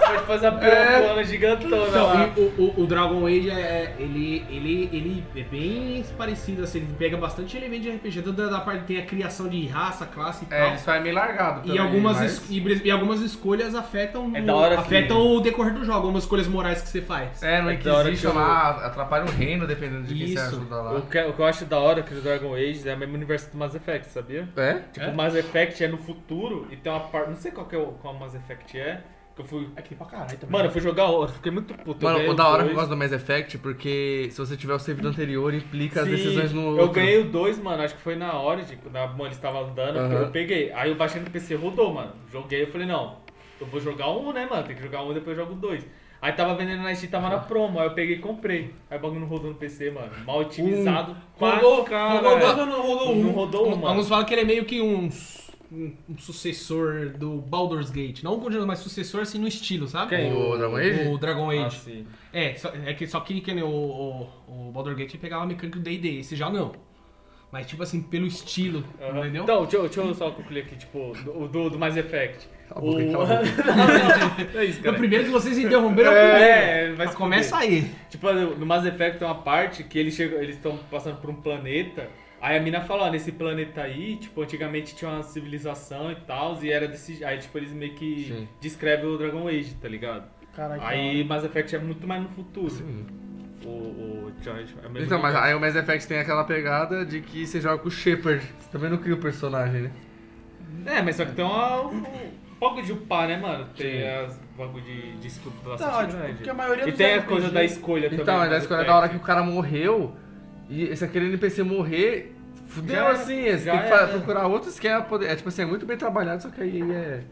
pode fazer a pirocona gigantona Então, lá. e o, o, o Dragon Age é. Ele, ele, ele é bem parecido, assim, ele pega bastante elemento de RPG. Da, da parte tem a criação de raça, classe e É, tal. isso é meio largado também. E algumas, mas- es- e, e algumas escolhas afetam, É o- hora que- afetam o decorrer do jogo, algumas escolhas morais que você faz. É, no É da hora Inquisition que eu- lá, atrapalha o reino, dependendo de quem você ajuda lá. O que, o que eu acho da hora que o Dragon Age é o mesmo universo do Mass Effect, sabia? É? Tipo, o Mass Effect é no futuro e tem uma parte. Não sei qual que é o qual Mass Effect é. Que eu fui. É que pra caralho também. Mano, eu fui jogar, eu fiquei muito puto. Mano, o da hora que eu gosto do Mass Effect, porque se você tiver o save do anterior, implica as Sim, decisões no Eu outro. ganhei o 2, mano, acho que foi na Origin, quando a mãe estava andando, Aham. eu peguei. Aí eu baixei no PC, rodou, mano. Joguei, eu falei, não, eu vou jogar um, né, mano? Tem que jogar um, depois eu jogo dois. Aí tava vendendo na Steam, tava na promo, aí eu peguei e comprei. Aí o bagulho não rodou no PC, mano. Mal otimizado. pra Rodou, caralho. rodou rodou um? Não rodou um, mano. Alguns falam que ele é meio que um um, sucessor do Baldur's Gate. Não um continuador, mas sucessor assim no estilo, sabe? Quem? O Dragon Age? O Dragon Age. Ah, sim. É, só, é que só que, que nem o, o, o Baldur's Gate pegava a mecânica do D&D, esse já não. Mas tipo assim, pelo estilo, Aham. entendeu? Então, deixa, eu- deixa eu só concluir aqui, tipo, do, do, do Mass Effect. Cala a boca, cala a não, é isso, É o cara. primeiro que vocês interromperam É, é, o Mas começa aí. Tipo, no Mass Effect tem uma parte que eles chegam, eles estão passando por um planeta. Aí a mina fala, ó, nesse planeta aí, tipo, antigamente tinha uma civilização e tal, e era desse. Aí, tipo, eles meio que Sim. descrevem o Dragon Age, tá ligado? Caralho. Aí Mass Effect é muito mais no futuro. Sim. O, o, é o mesmo Então, mas aí o Mass Effect tem aquela pegada de que você joga com o Shepard. Você também não cria o personagem, né? É, mas só que tem uma, um, pouco de upar, né, mano? Tem Sim. as bagulho de, de escudo Tá, bastante tipo, porque a maioria E tem a coisa da escolha também. Então, no mas a Mass escolha é da hora que o cara morreu e se aquele NPC morrer, fudeu Já era, assim. Você tem que era. procurar outro esquema. Poder... É tipo assim, é muito bem trabalhado, só que aí é.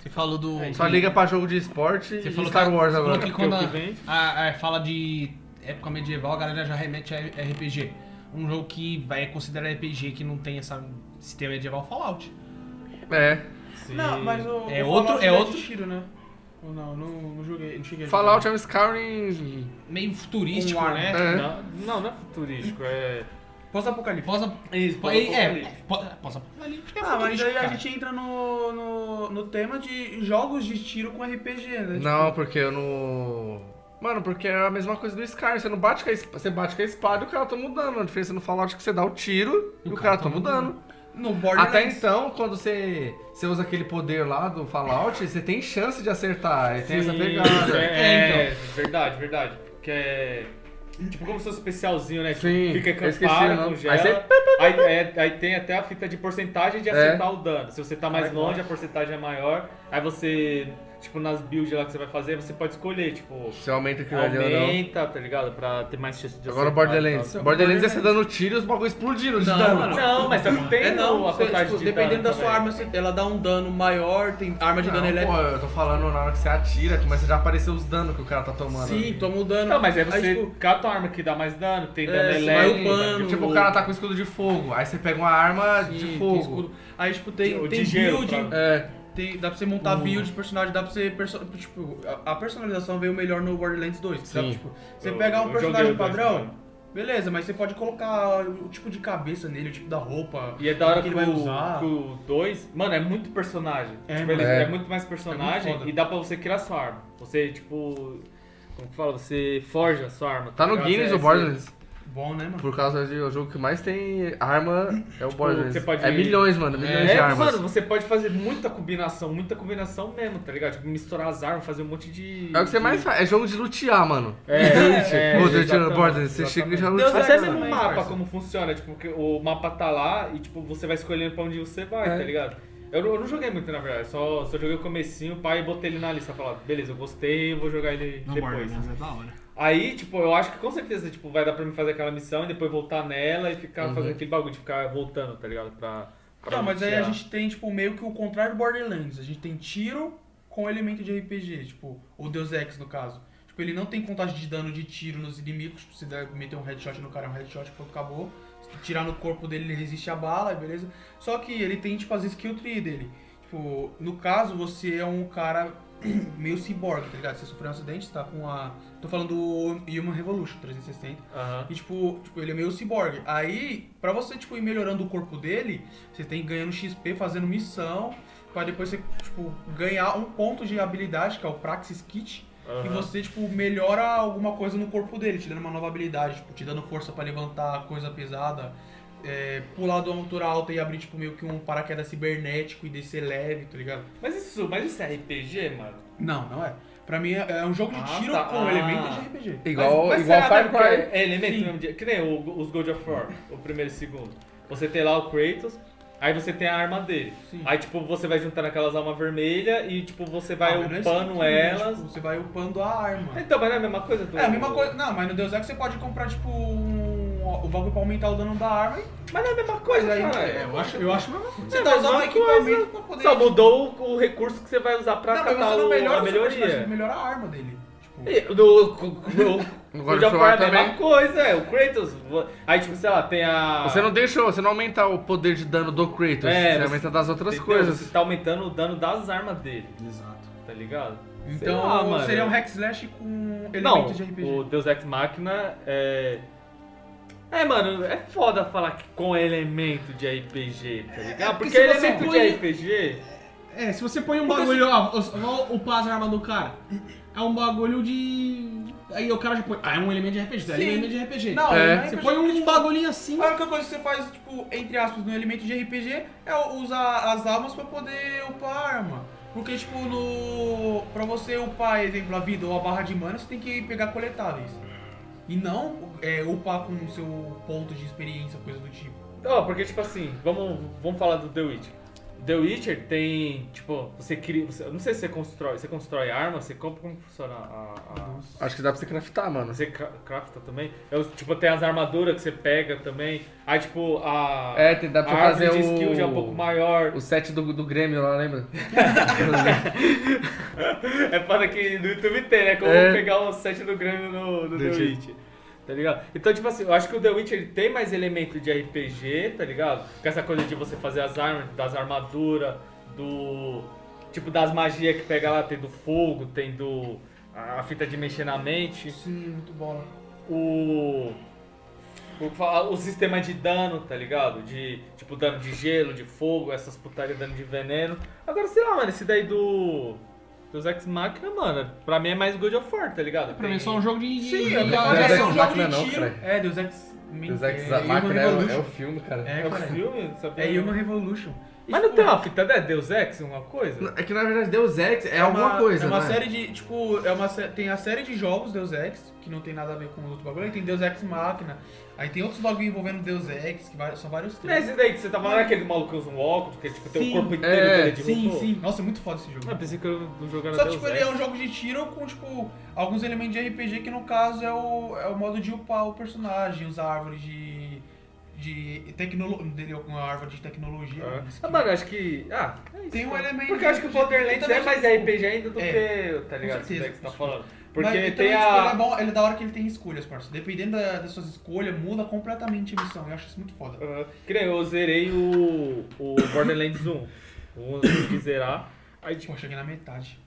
Você falou do. Só liga pra jogo de esporte Você e falou Star que, Wars você falou agora. que Porque quando o a, a- a- fala de época medieval, a galera já remete a RPG. Um jogo que vai considerar RPG que não tem essa sistema medieval Fallout. É. Sim. Não, mas o, É o outro- é outro- tiro, né? Ou não, não, não joguei, não cheguei Fallout é um Skyrim. Meio futurístico, Um ar, né? É. Não, não, não é futurístico, é. Pós-apocalipse. Pós Isso, pós- é, pós-apocalipse. pós- pós-apocalíptico é Ah, mas aí a cara. gente entra no, no, no tema de jogos de tiro com RPG, né? Não, porque eu não. Mano, porque é a mesma coisa do Skyrim. Você não bate com a espada, você bate com a espada e o cara toma um dano. A diferença no Fallout é que você dá o tiro e o cara toma um dano. No Borderlands. Até então, quando você, você usa aquele poder lá do Fallout, você tem chance de acertar. Aí tem essa Sim, pegada. É, É, é, verdade, verdade. Que é. Tipo como se fosse especialzinho, né? Tipo, Sim, fica eu esqueci o acampado, congela. Aí Aí, você- é- aí tem até a fita de porcentagem de É. acertar o dano. Se você tá mais Caralho, longe, a porcentagem é maior. Aí você, tipo, nas builds lá que você vai fazer, você pode escolher, tipo, Você aumenta aquilo ali ou não. aumenta, tá ligado? Pra ter mais chance de Agora o acertar Borderlands. tal. Borderlands é você dando tiro e os bagulho explodindo de Não, dano. mano. Não, mas também tem É não, a você, contagem tipo, de dependendo dano da sua também. arma, ela dá um dano maior, tem arma de dano Não, elétrico. pô, eu tô falando na hora que você atira, começa já a aparecer os danos que o cara tá tomando. Sim, toma um dano. Não, mas aí você tipo, cata a arma que dá mais dano, tem dano É, vai elétrico. upando. Tipo, o cara tá com escudo de fogo, aí você pega uma arma sim, de tem fogo. Aí, tipo, tem, tem de gelo, build, pra- É, tem- dá pra você montar build de personagem, dá pra você. perso- Tipo, a, a personalização veio melhor no Borderlands 2. que Sabe? Sim. Tipo, você Eu- pegar um personagem padrão, beleza, mas você pode colocar o tipo de cabeça nele, o tipo da roupa. E é da hora que, que ele vai o, usar. que o 2, mano, é muito personagem. É, tipo, É. é. muito mais personagem É muito foda. e dá pra você criar sua arma. Você, tipo. Como que fala? Você forja a sua arma. tá no ligado? Guinness o Borderlands. Bom, né, mano? Por causa de o jogo que mais tem arma é o Borderlands. você pode- É milhões, mano, milhões de É, armas. mano, você pode fazer muita combinação, muita combinação mesmo, tá ligado? Tipo, misturar as armas, fazer um monte de. É o que você mais faz, é jogo de lutear, mano. É, é, Deus, exatamente, Borderlands, você chega e já exatamente. Deus lutea. Até Ex mesmo o mapa, parça. como funciona, tipo, que o mapa tá lá e tipo, você vai escolhendo pra onde você vai, É. tá ligado? Eu não, eu não joguei muito, na verdade, só, só joguei o comecinho, pai, e botei ele na lista, falar, beleza, eu gostei, eu vou jogar ele Não, depois. Borderlands é da hora. Aí, tipo, eu acho que com certeza, tipo, vai dar pra mim fazer aquela missão e depois voltar nela e ficar Uhum. fazendo aquele bagulho de ficar voltando, tá ligado? Pra. pra Não, mas aí a gente tem, tipo, meio que o contrário do Borderlands. A gente tem tiro com elemento de RPG, tipo, o Deus Ex no caso. Tipo, ele não tem contagem de dano de tiro nos inimigos, tipo, se der, meter um headshot no cara, é um headshot, pronto, acabou. Se tirar no corpo dele, ele resiste à bala, beleza? Só que ele tem, tipo, as skill tree dele. Tipo, no caso, você é um cara meio cyborg, tá ligado? Você sofreu um acidente, tá com a... Tô falando do Human Revolution 360. Aham. E tipo, tipo, ele é meio cyborg. Aí, pra você tipo, ir melhorando o corpo dele, você tem ganhando XP fazendo missão, pra depois você, tipo, ganhar um ponto de habilidade, que é o Praxis Kit. E aham. você, tipo, melhora alguma coisa no corpo dele, te dando uma nova habilidade, tipo, te dando força pra levantar coisa pesada, é, pular de uma altura alta e abrir, tipo, meio que um paraquedas cibernético e descer leve, tá ligado? Mas isso, mas isso é RPG, mano? Não, não é. Pra mim é é um jogo de Ah, tiro tá. com Ah. elementos de RPG. Igual, mas, mas igual será Far mesmo que Cry. É, é elemento Sim. mesmo de, Que nem o- os God of War, o primeiro e o segundo. Você tem lá o Kratos, aí você tem a arma dele. Sim. Aí, tipo, você vai juntando aquelas almas vermelhas e, tipo, você vai Ah, mas não é upando né? elas. Tipo, você vai upando a arma. Então, mas não é a mesma coisa? Do... É a mesma coisa. Não, mas no Deus Ex você pode comprar, tipo, um, o bagulho pra aumentar o dano da arma Mas não é a mesma coisa, aí, cara. é, eu acho, eu acho mesmo. Você É, tá mas usando um equipamento pra poder. Só mudou o, o recurso que você vai usar pra Não, mas catar você não o- melhora a melhoria. você melhora a arma dele. E No, no, No no God of War é a mesma também. coisa, é. O Kratos. Aí, tipo, sei lá, tem a. Você não deixou, você não aumenta o poder de dano do Kratos, É, você você- aumenta das outras entendeu? coisas. Você tá aumentando o dano das armas dele, Exato. tá ligado? Então lá, mano. seria um hack slash com elementos Não, de RPG. o Deus Ex Machina é. É, mano, é foda falar que com elemento de RPG, tá ligado? porque Porque, se você elemento põe- de RPG. É, se você põe um Porque bagulho, ó, vou upar as armas do cara. É um bagulho de. Aí o cara já põe. Ah, é um elemento de RPG, é um elemento de RPG. Não, É. não é Você põe um tipo, bagulhinho assim. A única coisa que você faz, tipo, entre aspas, no elemento de RPG é usar as almas pra poder upar a arma. Porque, tipo, no. Pra você upar, exemplo, a vida ou a barra de mana, você tem que pegar coletáveis. E não é, upar com o seu ponto de experiência, coisa do tipo. Ó, porque, tipo assim, vamos, vamos falar do The Witcher. The Witcher tem, tipo, você cria. Você, eu não sei se você constrói. Você constrói arma, você compra como funciona a. a- Acho que dá pra você craftar, mano. você cra- crafta também. Eu, tipo, tem as armaduras que você pega também. Aí, tipo, a. É, tem- dá pra fazer de o- skill já é um pouco maior. O set do, do Grêmio lá, lembra? É para que no YouTube tem, né? Como É. pegar o set do Grêmio no, no The The Witcher. Tá ligado? Então, tipo assim, eu acho que o The Witcher ele tem mais elemento de RPG, tá ligado? Com essa coisa de você fazer as armas, das armaduras, do. Tipo, das magias que pega lá, tem do fogo, tem do. A fita de mexer na mente. Sim, muito bom. O. O, fa- o sistema de dano, tá ligado? De, tipo, dano de gelo, de fogo, essas putarias dano de veneno. Agora, sei lá, mano, esse daí do. Dos Ex Machina, mano, pra mim é mais God of War, tá ligado? Pra mim é só um jogo de. Sim, de- eu tava Deus é Ex um jogo Machina de não, tiro. cara. É, Deus Ex... Deus Ex é, Machina é, o- é o filme, cara. É, É o filme, sabia? É Human Revolution. Mas não tem uma fita, é Deus Ex, uma coisa? É que na verdade Deus Ex é, uma- alguma coisa, É uma né? série de, tipo, é uma tem a série de jogos Deus Ex, que não tem nada a ver com os outros bagulho, aí tem Deus Ex Machina, aí tem outros bagulho envolvendo Deus Ex, que vai- são vários Não é esse daí que você tá falando, é aquele maluco que usa um óculos, que tipo, tem Sim. o corpo inteiro É, dele de Sim, robô? sim. Nossa, é muito foda esse jogo. Ah, pensei que eu não jogava Só que, Deus tipo, ele Ex. é um jogo de tiro com, tipo, alguns elementos de RPG que, no caso, é o, é o modo de upar o personagem, usar árvores de... de tecnologia, uma árvore de tecnologia. Ah, Ah, mano, acho que. Ah, é isso, Tem um cara. elemento Porque eu acho que o de- Borderlands também é mais tipo, RPG ainda do é, que. Tá ligado? com certeza. que você tá falando. Porque Mas, e tem também, tipo, ele é a. bom, ele é da hora que ele tem escolhas, parça. Dependendo da- das suas escolhas, muda completamente a missão. Eu acho isso muito foda. Que nem eu zerei o, o Borderlands 1. O 1 eu consegui zerar. Aí, tipo, Pô, cheguei na metade.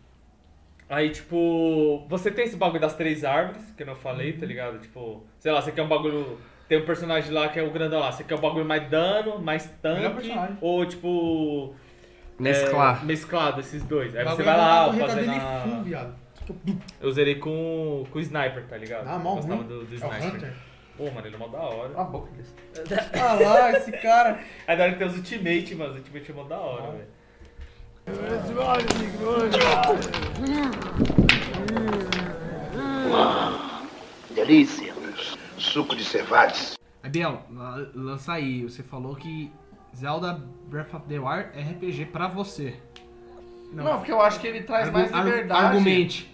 aí, tipo, você tem esse bagulho das três árvores, que eu não falei, tá ligado? Tipo, sei lá, você quer um bagulho. Tem um personagem lá que é o grandão lá. Você quer um bagulho mais dano, mais tanque. Ou tipo. Mesclar. é, mesclado esses dois. Aí O você bagulho vai é lá fazendo. dele a- full, viado. Eu zerei com, com o Sniper, tá ligado? Ah, mal Gostava do, do É o Sniper. Hunter. Pô, mano, ele é mó da hora. A boca desse. Ah lá, esse cara. Aí da hora que tem os Ultimate, mano. Os Ultimate é mó da hora, velho. Delícia. Suco de cevades. Aí, Biel, la- lança aí. Você falou que Zelda Breath of the Wild é RPG pra você. Não, porque eu acho que ele traz mais Argu- liberdade. Argumente.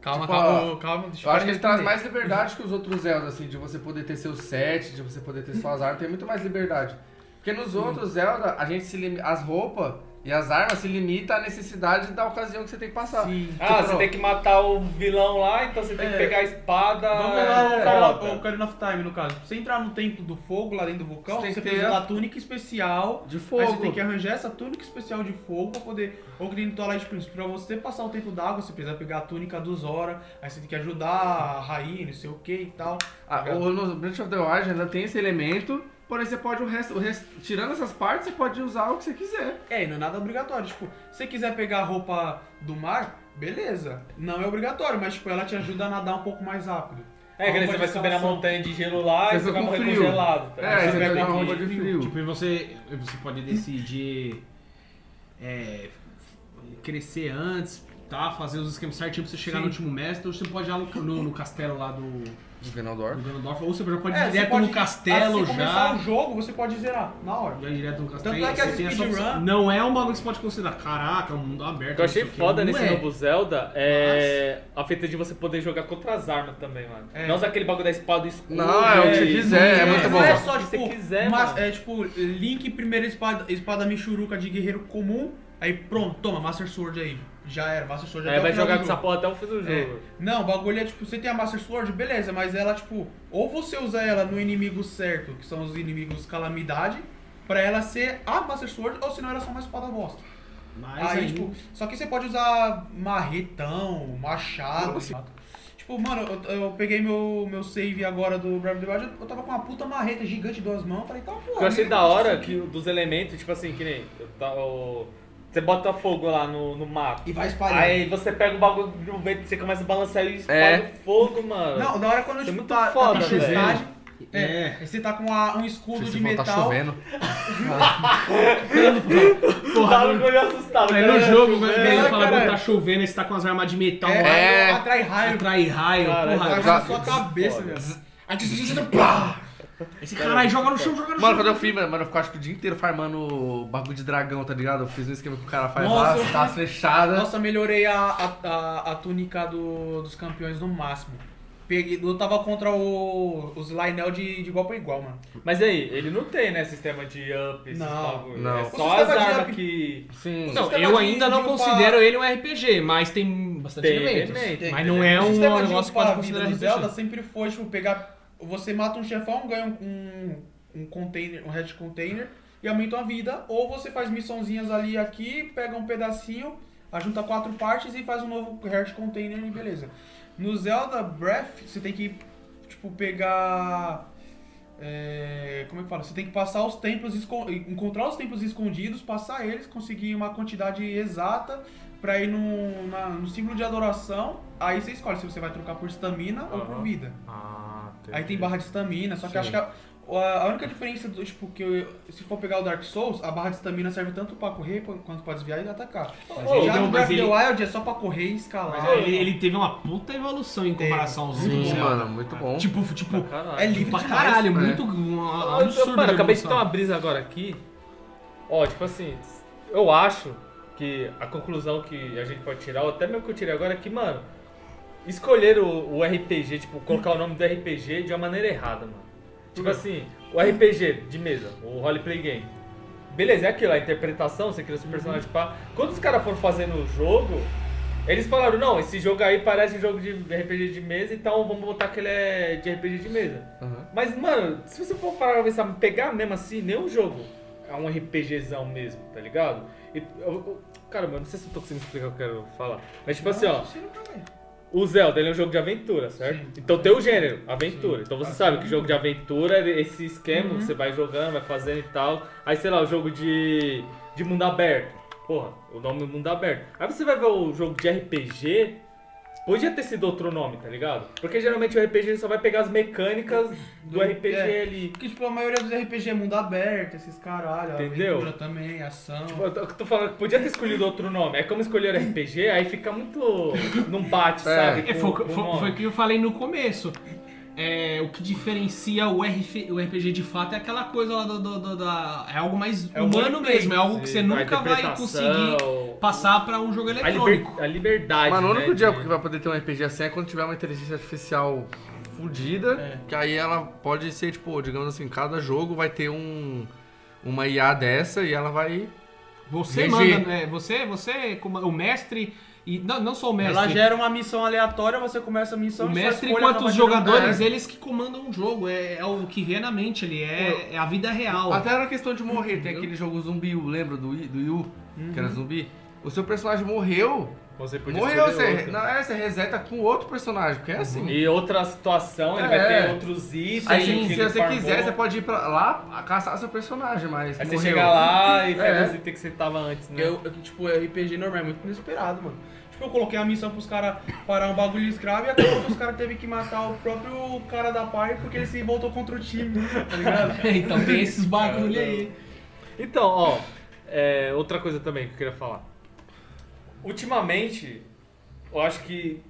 Calma, Tipo, calma, calma. Deixa Eu acho que ele traz mais liberdade que os outros Zelda, assim, de você poder ter seu set, de você poder ter suas armas, tem muito mais liberdade. Porque nos outros Zelda, a gente se lim... as roupas e as armas se limita à necessidade da ocasião que você tem que passar. Sim. Ah, Tipo, você não. tem que matar o vilão lá, então você tem que É. pegar a espada. Vamos é, pegar o, Ocarina of Time, no caso. Pra você entrar no templo do fogo, lá dentro do vulcão, Você tem você, que precisa da túnica especial. De Aí fogo. você tem que arranjar essa túnica especial de fogo pra poder. Ou que nem no Twilight Princess, pra você passar o tempo d'água, você precisa pegar a túnica dos Zora. Aí você tem que ajudar a rainha, não sei o que e tal. Ah, o, no Breath of the Wild ainda tem esse elemento, porém você pode o resto, o resto. Tirando essas partes, você pode usar o que você quiser. É, e não é nada obrigatório. Tipo, se você quiser pegar a roupa do mar, beleza. Não é obrigatório, mas tipo, ela te ajuda a nadar um pouco mais rápido. É, que você vai subir na montanha de gelo lá Você e você vai morrer frio. congelado. Tá É, você Você pega pega uma roupa de frio. Tipo, e você, você pode decidir é, crescer antes, tá? Fazer os esquemas certinho pra você chegar Sim. no último mestre, ou você pode ir lá no, no- no castelo lá do, No Ganondorf. do Ganondorf, ou você já pode ir É, você direto pode- no castelo assim que começar já. o jogo, você pode zerar, na hora. Já ir direto no castelo. Tanto é que as tem essa speedrun-. Não é um bagulho que você pode considerar. Caraca, é um mundo aberto. O que eu achei não o foda Não nesse é. novo Zelda é a feita de você poder jogar contra as armas também, mano. É. Não usar aquele bagulho da espada escura. Não, é o que você e- quiser, é não muito não bom. é só, O que tipo, você quiser, mas, mano. é tipo, Link, primeira espada, espada Michuruca de guerreiro comum, aí pronto, toma, Master Sword aí. Já era. Master Sword o vai jogar com essa porra até o fim do É. jogo. Não, o bagulho é tipo, você tem a Master Sword, beleza, mas ela, tipo, ou você usa ela no inimigo certo, que são os inimigos calamidade, pra ela ser a Master Sword, ou senão ela é só uma espada bosta. Mas aí, aí, tipo, só que você pode usar marretão, machado. Tipo, mano, eu, eu peguei meu, meu save agora do of the Wild, eu tava com uma puta marreta gigante em duas mãos, falei, tá porra. Eu achei né, da hora isso que dos elementos, tipo assim, que nem. eu tá- o- Você bota fogo lá no, no mato. E vai espalhando. Aí você pega o bagulho do vento, você começa a balançar e espalha É. o fogo, mano. Não, da hora quando é tipo, muito tá, foda, tá é, É. aí você tá com uma- um escudo de for, tá metal. chovendo. o Porra, maluco olhou assustado. Aí cara. no jogo, É, velho, ele fala que tá chovendo, aí você tá com as armas de metal, É, É. atrai raio, atrai raio, Caralho, porra. já- na sua cabeça, velho. Aí você você pá! Esse caralho joga no chão, joga no Mano, chão. quando eu fiz, mano, eu fico acho que o dia inteiro farmando bagulho de dragão, tá ligado? Eu fiz um esquema que o cara faz Nossa, lá, tá fechada. Nossa, melhorei a, a, a, a túnica do, dos campeões no máximo. Peguei, lutava contra o, os Lionel de, de igual pra igual, mano. Mas aí, ele não tem, né, sistema de up, esses Não. bagulho. Não. É O só as armas que. Sim. Não, eu ainda não considero ele um RPG, mas tem bastante Tem elementos. elemento, Mas não é o um sistema de negócio que pode considerar do RPG. Zelda sempre foi, tipo, pegar... Você mata um chefão, ganha um, um container, um hatch container e aumenta a vida. Ou você faz missãozinhas ali aqui, pega um pedacinho, ajunta quatro partes e faz um novo hatch container e beleza. No Zelda Breath, você tem que, tipo, pegar... é, como é que fala? Você tem que passar os templos, encontrar os templos escondidos, passar eles, conseguir uma quantidade exata pra ir no, na- no símbolo de adoração. Aí você escolhe se você vai trocar por estamina ou por vida. Ah, Aí tem barra de estamina, só que acho que a, a única diferença do tipo que eu- se for pegar o Dark Souls, a barra de estamina serve tanto pra correr quanto pra desviar e atacar. ele Já deu- no mas Breath of the Wild é só pra correr e escalar. Mas ele, ele teve uma puta evolução em comparação aos outros. Sim, né? mano, muito bom. Tipo, tipo. É livre pra caralho, É. muito um Eu- absurdo. mano, acabei de ter uma brisa agora aqui. Ó, tipo assim, eu acho que a conclusão que a gente pode tirar, ou até mesmo que eu tirei agora, é que, mano, escolher o, o RPG, tipo, colocar o nome do RPG de uma maneira errada, mano. Tipo assim, o RPG de mesa, o roleplay game. Beleza, é aquilo, a interpretação, você cria seu personagem pá. Quando os caras foram fazendo o jogo, eles falaram, não, esse jogo aí parece um jogo de RPG de mesa, então vamos botar que ele é de RPG de mesa. Aham. Mas, mano, se você for parar pra pensar, pegar mesmo assim, nenhum jogo é um RPGzão mesmo, tá ligado? E, eu, eu, cara, mano, não sei se eu tô conseguindo explicar o que eu quero falar. Mas, tipo assim, ó, o Zelda ele é um jogo de aventura, certo? Sim. Então tem o gênero, aventura. Então você sabe que jogo de aventura é esse esquema, você vai jogando, vai fazendo e tal. Aí, sei lá, o jogo de, de mundo aberto. Porra, o nome é mundo aberto. Aí você vai ver o jogo de RPG, podia ter sido outro nome, tá ligado? Porque geralmente o RPG só vai pegar as mecânicas do RPG é. ali. Porque, tipo, a maioria dos RPG é mundo aberto, esses caralho, Entendeu? também, ação. Tipo, Eu tô, eu tô falando que podia ter escolhido outro nome. É como escolher RPG, aí fica muito. Não bate, sabe? É, foi, com foi o que eu falei no começo. É, o que diferencia o, RF, o RPG de fato é aquela coisa lá do, do- do- da. É algo mais É humano mesmo, é algo que você nunca vai conseguir passar pra um jogo A, liber- eletrônico. a liberdade. Mano, o único né, dia de- que vai poder ter um RPG assim é quando tiver uma inteligência artificial fodida, É. que aí ela pode ser, tipo, digamos assim, cada jogo vai ter um uma IA dessa e ela vai. Você GG. manda, né? Você, você, como o mestre. E não, não só o mestre. Ela gera uma missão aleatória, você começa a missão O mestre, enquanto os jogadores, É. eles que comandam o jogo. É, é o que vê na mente ali, é, é a vida real. Até na questão de morrer, tem aquele jogo zumbi, lembra do, I- do Yu, que era zumbi? O seu personagem morreu, Você podia morreu, escolher você, outro. não, é, você reseta com outro personagem, porque é assim. E outra situação, ele vai É. ter outros itens. Aí, se você farmou. quiser, você pode ir pra lá caçar seu personagem, mas Aí você chega lá e pega É. os itens que você tava antes, né? Eu, eu, tipo, RPG normal é muito inesperado, mano. Tipo, eu coloquei a missão pros caras parar um bagulho escravo e acabou que os caras teve que matar o próprio cara da par porque ele se voltou contra o time, tá ligado? então tem esses bagulho aí. Então, ó, é, outra coisa também que eu queria falar. Ultimamente, eu acho que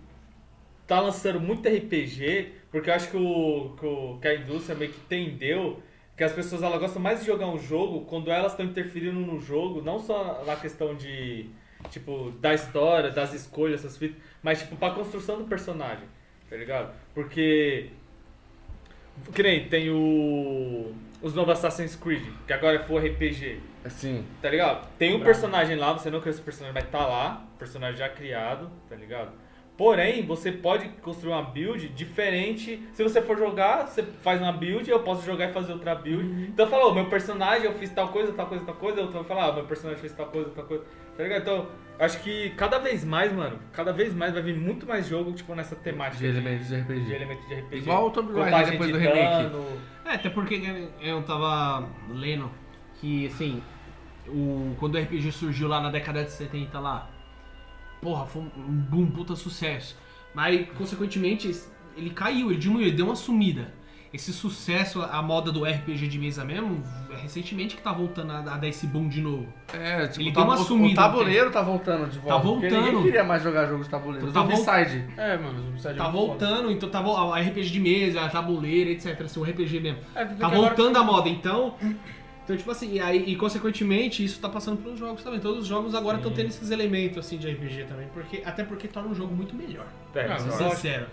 tá lançando muito RPG, porque eu acho que, o, que, o- que a indústria meio que entendeu que as pessoas elas gostam mais de jogar um jogo quando elas estão interferindo no jogo, não só na questão de, tipo, da história, das escolhas, essas fitas, mas, tipo, pra construção do personagem, tá ligado? Porque, que nem tem o... os novos Assassin's Creed, que agora é full RPG, Assim. tá ligado? Tem um personagem lá, você não cria esse personagem, mas tá lá, personagem já criado, tá ligado? Porém, você pode construir uma build diferente. Se você for jogar, você faz uma build, eu posso jogar e fazer outra build. Então falou, meu personagem, eu fiz tal coisa, tal coisa, tal coisa, outro vai falar, ah, meu personagem fez tal coisa, tal coisa. Tá ligado? Então, acho que cada vez mais, mano, cada vez mais vai vir muito mais jogo, tipo, nessa temática De elementos de RPG. de elementos de RPG. Igual o Tomb Raider depois de do remake. dano. É, até porque eu tava lendo que, assim, o, quando o RPG surgiu lá na década de 70 lá, porra, foi um boom, puta sucesso. Mas, consequentemente, ele caiu, ele diminuiu, ele deu uma sumida. Esse sucesso, a moda do RPG de mesa mesmo, é recentemente que tá voltando a, a dar esse boom de novo. É, tipo, Ele o deu uma sumida, O tabuleiro tá voltando de volta. porque voltando. Ninguém queria mais jogar jogo de tabuleiro. Tá Tá vol- Zombicide. É, mano, os Zombicide Tá é voltando, então tá vo- a RPG de mesa, a tabuleiro, etc. Assim, o RPG mesmo. foda. É, Tá que agora- voltando a moda, então. Então, tipo assim, e, aí, e consequentemente isso tá passando pelos jogos também. Todos os jogos agora estão tendo esses elementos assim de RPG também. Porque, até porque torna o jogo muito melhor. É, Ah, mas Sendo sincero.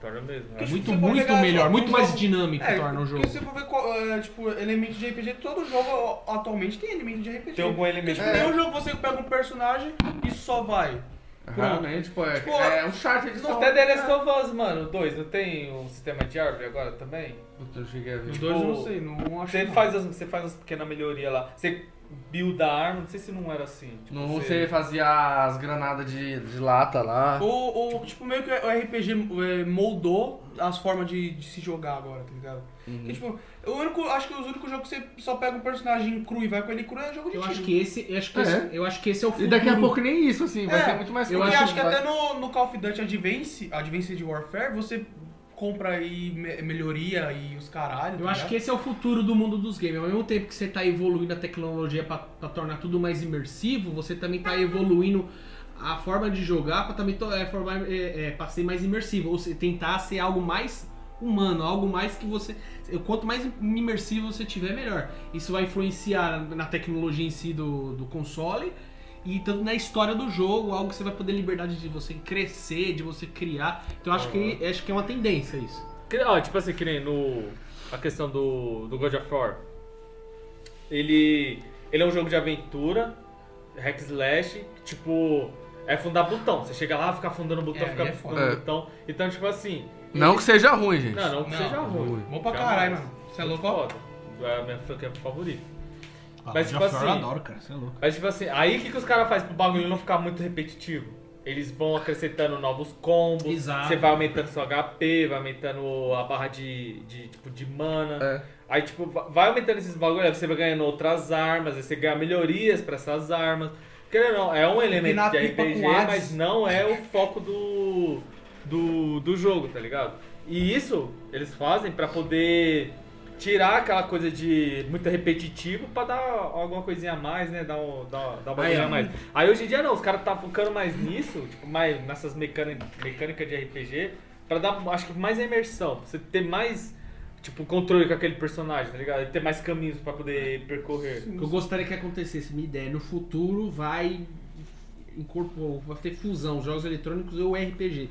torna mesmo. Porque né? se Muito, você for muito pegar melhor, só muito um mais jogo- dinâmico É, torna o jogo. porque se você for ver, é, tipo, elementos de RPG, todo jogo atualmente tem elemento de RPG. Tem algum elemento. Tipo, nenhum jogo você pega um personagem e só vai. Realmente, pô, é, Tipo, é um Charter de Não, até The Last of Us, mano, 2, não tem um sistema de árvore agora também? Puta, eu cheguei a ver. Os Tipo, dois eu não sei, não acho Você não. faz, as, você faz as pequenas melhorias lá. Você builda a arma, não sei se não era assim. Tipo, Não você fazia as granadas de, de lata lá. O, o, tipo, meio que o RPG é, moldou as formas de, de se jogar agora, tá ligado? Uhum. Porque, tipo, o único, acho que os únicos jogos que você só pega um personagem cru e vai com ele cru é jogo de Eu tiro. acho que esse, eu acho que É. esse, eu acho que esse é o E futuro. daqui a pouco nem isso, assim, vai É, ter muito mais eu Porque coisa. acho que vai- até no, no Call of Duty Advance, Advanced Warfare, você compra aí me- melhoria e os caralho. Eu acho que esse é o futuro do mundo dos games. Ao mesmo tempo que você tá evoluindo a tecnologia pra, pra tornar tudo mais imersivo, você também tá evoluindo a forma de jogar pra também é, formar, é, é, pra ser mais imersivo. Ou seja, tentar ser algo mais humano, algo mais que você. Quanto mais imersivo você tiver, melhor. Isso vai influenciar na tecnologia em si do, do console e tanto na história do jogo, algo que você vai poder liberdade de você crescer, de você criar. Então eu acho que acho que é uma tendência isso. Ó, tipo assim, que nem no. A questão do, do God of War. Ele. Ele é um jogo de aventura, hack slash, tipo. É fundar botão. Você chega lá, fica fundando botão, É, fica é fundando foda. botão. Então, tipo assim. Não que seja ruim, gente. Não, não que Não, seja ruim. Bom pra Jamais. caralho, mano. Você é louco? foda. É a minha franquia favorita. Ah, Mas, tipo assim- Eu adoro, cara. Você é louco. Mas tipo assim, aí o que, que os caras fazem pro bagulho não ficar muito repetitivo? Eles vão acrescentando novos combos, Exato. você vai aumentando seu HP, vai aumentando a barra de, de, tipo, de mana. É. Aí, tipo, va- vai aumentando esses bagulhos, aí você vai ganhando outras armas, aí você ganha melhorias pra essas armas. Querendo ou não, é um elemento de RPG, Hades. mas não é o foco do, do, do jogo, tá ligado? E isso eles fazem pra poder tirar aquela coisa de muito repetitivo pra dar alguma coisinha a mais, né? Dar, um, dar, dar uma Aí, coisinha a mais. Aí hoje em dia não, os caras tá focando mais nisso, tipo, mais nessas mecânicas mecânica de RPG, pra dar, acho que mais imersão, pra você ter mais, tipo, controle com aquele personagem, tá ligado? E ter mais caminhos pra poder percorrer. O que eu gostaria que acontecesse, minha ideia, no futuro vai incorporar, vai ter fusão, os jogos eletrônicos e o RPG.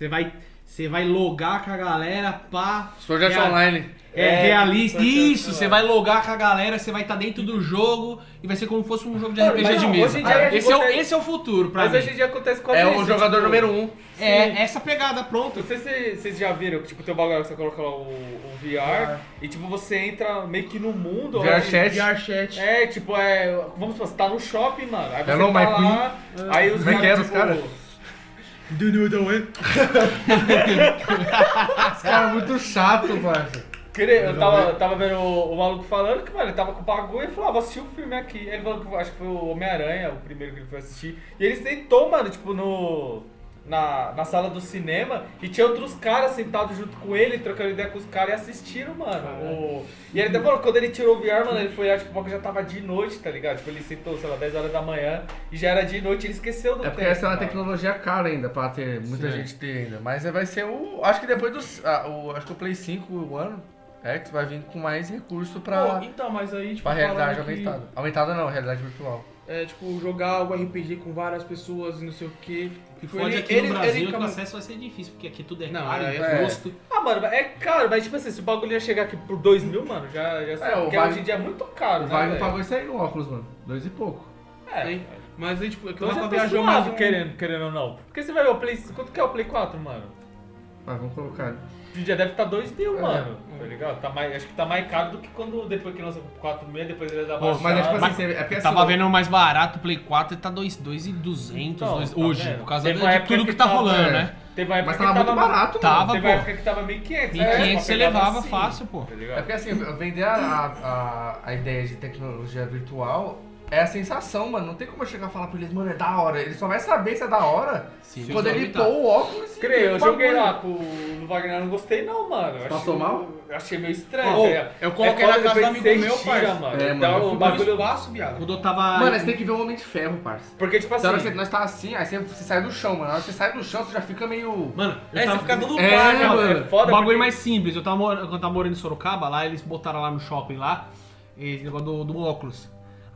Você vai, você vai logar com a galera, pá. Sword Art Online. É, É, realista. Isso, você vai logar com a galera, você vai estar dentro do jogo e vai ser como se fosse um jogo de RPG mas de não, mesa. hoje em dia a gente esse, é o, esse é o futuro pra Mas mim. hoje em dia acontece com É o jogador número um. É essa pegada, pronto. Não sei se vocês já viram que tipo, tem o bagulho que você coloca lá o, o VR e tipo, você entra meio que no mundo. VR aí- chat. VR chat. É, tipo, é. Vamos supor, você tá no shopping, mano. Aí você Hello, tá lá, aí os é que caras, tipo, caras? Do you know the way? Esse cara é muito chato, parça. Eu tava, eu tava vendo o, o maluco falando que, mano, ele tava com o bagulho e falou, ah, vou assistir um filme aqui. Ele falou que acho que foi o Homem-Aranha, o primeiro que ele foi assistir. E ele sentou, mano, tipo, no. Na, na sala do cinema e tinha outros caras sentados junto com ele, trocando ideia com os caras e assistiram, mano. O- E ele até falou que quando ele tirou o VR, mano, ele foi tipo, o bagulho já tava de noite, tá ligado? Tipo, ele sentou, sei lá, 10 horas da manhã e já era de noite, ele esqueceu do É porque tempo, essa é uma mano. tecnologia cara ainda, pra ter muita Sim. gente ter ainda. Mas vai ser o. Acho que depois do. ah, o, acho que o Play 5, o One X, vai vir com mais recurso pra, Pô, então, mas aí, tipo, pra realidade que, aumentada. Aumentada não, realidade virtual. É, tipo, jogar o RPG com várias pessoas e não sei o que. Que fode ele- aqui ele- no Brasil ele é que o acesso vai ser difícil, porque aqui tudo é Não, caro, é- é é. custo. Ah, mano, é caro, mas tipo assim, se o bagulho ia chegar aqui por 2 mil, mano, já, já sabe. o porque hoje em dia é muito caro, O né? Velho? pagou isso aí no óculos, mano. Dois e pouco. É. Mas aí, tipo, é que o Então tá viajou mais um... querendo, querendo ou não. Porque você vai ver o Play... Quanto que é o Play 4, mano? Ah, vamos colocar. Dia deve estar 2 mil, É. mano. Tá ligado? Tá mais, acho que tá mais caro do que quando depois que lança 4 mil, depois ele dá Pô, baixada. Mas é tipo assim, é porque assim, tava ó, vendo o mais barato, o Play 4 ele tá 2,200 Então, dois- tá hoje, vendo? por causa Teve de, tudo que tá tava- rolando, é. né? Teve uma época Mas que tava muito barato, mano. Tava, Teve pô. uma época que tava 1.500. 1.500 você levava assim, fácil, pô. Tá É porque assim, vender a, a, a ideia de tecnologia virtual é a sensação, mano. Não tem como eu chegar e falar pra eles, mano, é da hora. Ele só vai saber se é da hora Sim, quando ele pôr o óculos e Creio, eu o joguei bagulho. lá com o Wagner, eu não gostei não, mano. Eu Passou achei- mal? Eu achei meio estranho, Ô, tá ligado? eu coloquei É na foda casa do depois amigo meu, tira, parça. mano. É, Então, mano, eu o fui Bagulho bagulho... espaço, viado. Quando eu tava. Mano, você tem que ver o Homem de Ferro, parça. Porque, tipo assim... Da hora que você- nós tá assim, aí você, você sai do chão, mano. Na hora que você sai do chão, você já fica meio. Mano, eu É, tava... você fica todo É, pá, né, mano. mano? é foda o bagulho porque- mais simples, eu tava morando, quando eu tava morando em Sorocaba, lá eles botaram lá no shopping lá, esse negócio do, do óculos.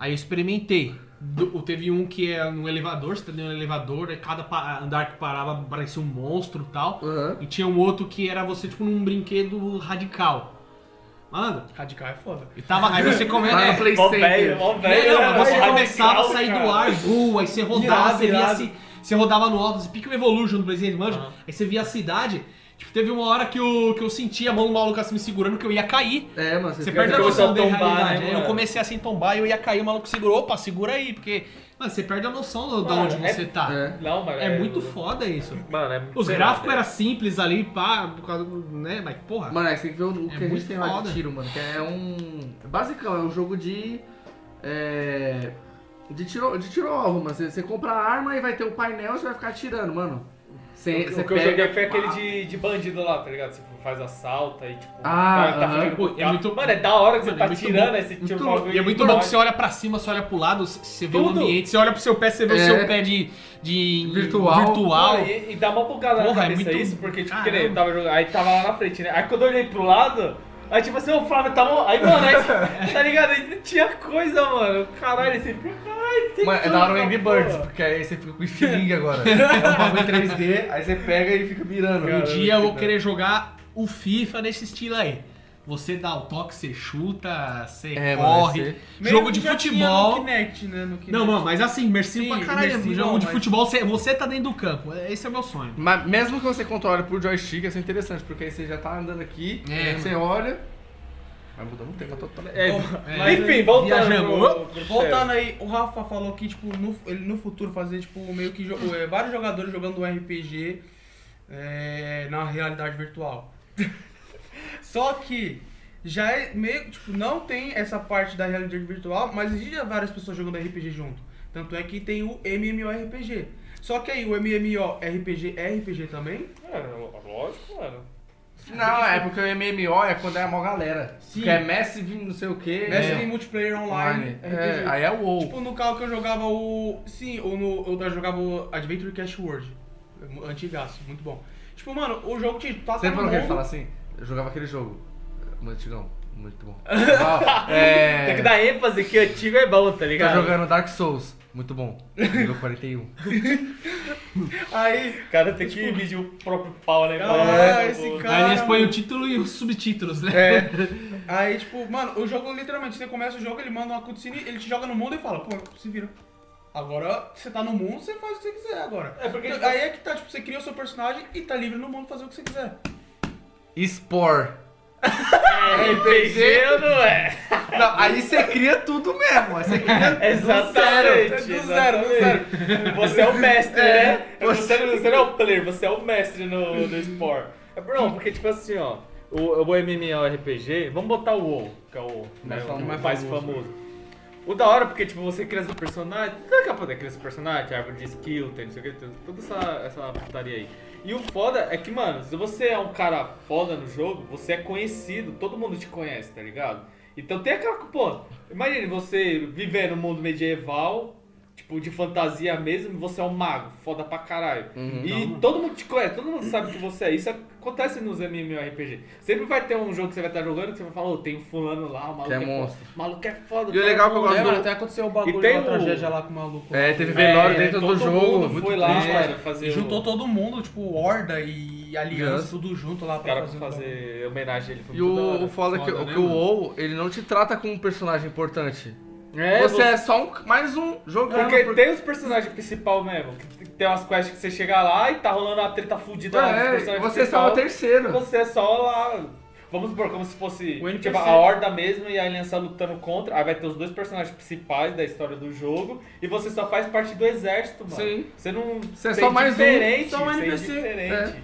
Aí eu experimentei. Do- teve um que é no elevador, você tá do elevador, aí cada andar que parava parecia um monstro e tal. Aham. E tinha um outro que era você, tipo, num brinquedo radical. Malandro, Radical é foda. e tava. Aí você começa. No É, Play Mó Center. velho, mó não, velho. não, você começava a sair do cara. ar, voa, aí você rodava, Irado, você via assim. Você rodava no alto, pique o Evolution do Resident Evil, Aham. aí você via a cidade. Tipo, teve uma hora que eu, que eu senti a mão do maluco assim me segurando que eu ia cair. É, mano, você, Você perde a noção a da realidade. né, eu comecei assim tombar e eu ia cair, o maluco segurou, opa, segura aí, porque. Mano, você perde a noção do- de onde é- você tá. É. Não, mano. É, muito foda isso. Mano, é Os gráficos lá, eram simples ali, pá, por causa do. né? Mas porra. Mano, é, você tem que ver o, o que É a gente muito tem lá foda. de tiro, mano. Que é um. Basicão, é um jogo de. É. De tiro, de tiro alvo, mano. Você, você compra a arma e vai ter o painel e você vai ficar atirando, mano. Você, O que eu pega. joguei foi aquele de, de bandido lá, tá ligado? Você faz assalto aí, tipo. Ah, o com Pô, o é muito- Mano, é da hora que Mano, você é tá muito tirando, bom. aí você tira o Muito- bagulho E é muito bom que você olha pra cima, você olha pro lado, você vê o Tudo. ambiente, você olha pro seu pé, você vê o É. seu pé de. de Virtual. virtual. Mano, e, e dá uma bugada Porra, na é cabeça muito- isso, porque, tipo, que nem eu tava jogando, aí tava lá na frente, né? Aí quando eu olhei pro lado, aí tipo assim, o Flávio tava. Aí, mano, aí, tá ligado? Aí tinha coisa, mano. Caralho. Caralho, tem Mano, é da hora o Angry. Birds, porque aí você fica com o estilingue agora. É um bagulho em 3D, aí você pega e fica mirando. Um dia eu vou querer jogar o FIFA nesse estilo aí. Você dá o toque, você chuta, você É, mano, corre. Jogo de futebol. No Kinect, né? No Kinect. Não, mano, mas assim, imersivo Sim, pra caralho. imersivo, jogo de mas- futebol, você, você tá dentro do campo. Esse é o meu sonho. Mas mesmo que você controle por joystick, isso é interessante, porque aí você já tá andando aqui, É, você olha. Vai mudando o tema total. É, Bom, é, mas enfim, voltando. viajamos. pro- pro Voltando aí, o Rafa falou que, tipo, no, ele no futuro fazer, tipo, meio que jo- é, vários jogadores jogando um RPG é, na realidade virtual. Só que já é meio, tipo, não tem essa parte da realidade virtual, mas existe várias pessoas jogando RPG junto. Tanto é que tem o MMORPG. Só que aí o MMORPG é RPG também? É, lógico, mano. Não, é porque o MMO é quando é a maior galera. Sim. Que é Massive não sei o que. Massive em multiplayer online, É, aí é o WoW. Tipo, no carro que eu jogava o. Sim, ou no, eu jogava o Adventure Cash World. Antigaço, muito bom. Tipo, mano, o jogo te toca Você no falou que ele fala assim? Eu jogava aquele jogo. Antigão. Muito bom. Ah, é, Tem que dar ênfase que antigo é bom, tá Tá ligado? jogando Dark Souls. Muito bom. Nível 41. Aí, O cara tem que medir o próprio pau, né? Ah, É, esse pô. cara- Aí eles põem o título e os subtítulos, né? É. aí, tipo, mano, o jogo literalmente, você começa o jogo, ele manda uma cutscene, ele te joga no mundo e fala, pô, se vira. Agora, você tá no mundo, você faz o que você quiser agora. É porque, Então, tipo, aí é que tá, tipo, você cria o seu personagem e tá livre no mundo fazer o que você quiser. Spore. É RPG ou não é? Não, aí você cria tudo mesmo. Você cria Exatamente. Do zero, do zero. exatamente. Você é o mestre, né? Você, não, você não é o player, você é o mestre no, no Spore. É, não, porque tipo assim, ó, o, o MMORPG, vamos botar o WoW, que é o, né, Mais o famoso. mais famoso. O da hora, porque tipo, você cria seu personagem, você daqui a poder criar seu personagem, árvore de skill, tem não sei o que, tem toda essa, essa putaria aí. E o foda é que, mano, se você é um cara foda no jogo, você é conhecido, todo mundo te conhece, tá ligado? Então tem aquela, pô, imagine você viver no mundo medieval, tipo, de fantasia mesmo, você é um mago, foda pra caralho. Uhum. E todo mundo te conhece, todo mundo sabe que você é. Isso acontece nos MMORPG. Sempre vai ter um jogo que você vai estar jogando que você vai falar, ô, tem um fulano lá, o maluco Que é é, monstro. O maluco é foda. E o cara legal que eu é gosto É, do- mano, até aconteceu o bagulho E tem da o- tragédia lá com o maluco. É, teve velório É, dentro do jogo. mundo muito foi lá, triste. mano, fazer Juntou o... todo mundo, tipo, horda e aliança, Aliança. tudo junto lá pra fazer, fazer homenagem a ele. Foi E o, o foda é que, né, que o? WoW, ele não te trata como um personagem importante. É, você é só um, mais um jogando. Porque por- tem os personagens principais mesmo. Tem umas quests que você chega lá e tá rolando uma treta fudida lá dos É, personagens você é só o terceiro. Você é só lá. Vamos supor, como se fosse O NPC. tipo, a Horda mesmo e a Aliança lutando contra. Aí vai ter os dois personagens principais da história do jogo. E você só faz parte do exército, mano. Sim. Você não. Você é você só mais um, diferente, só um você é NPC. diferente. É.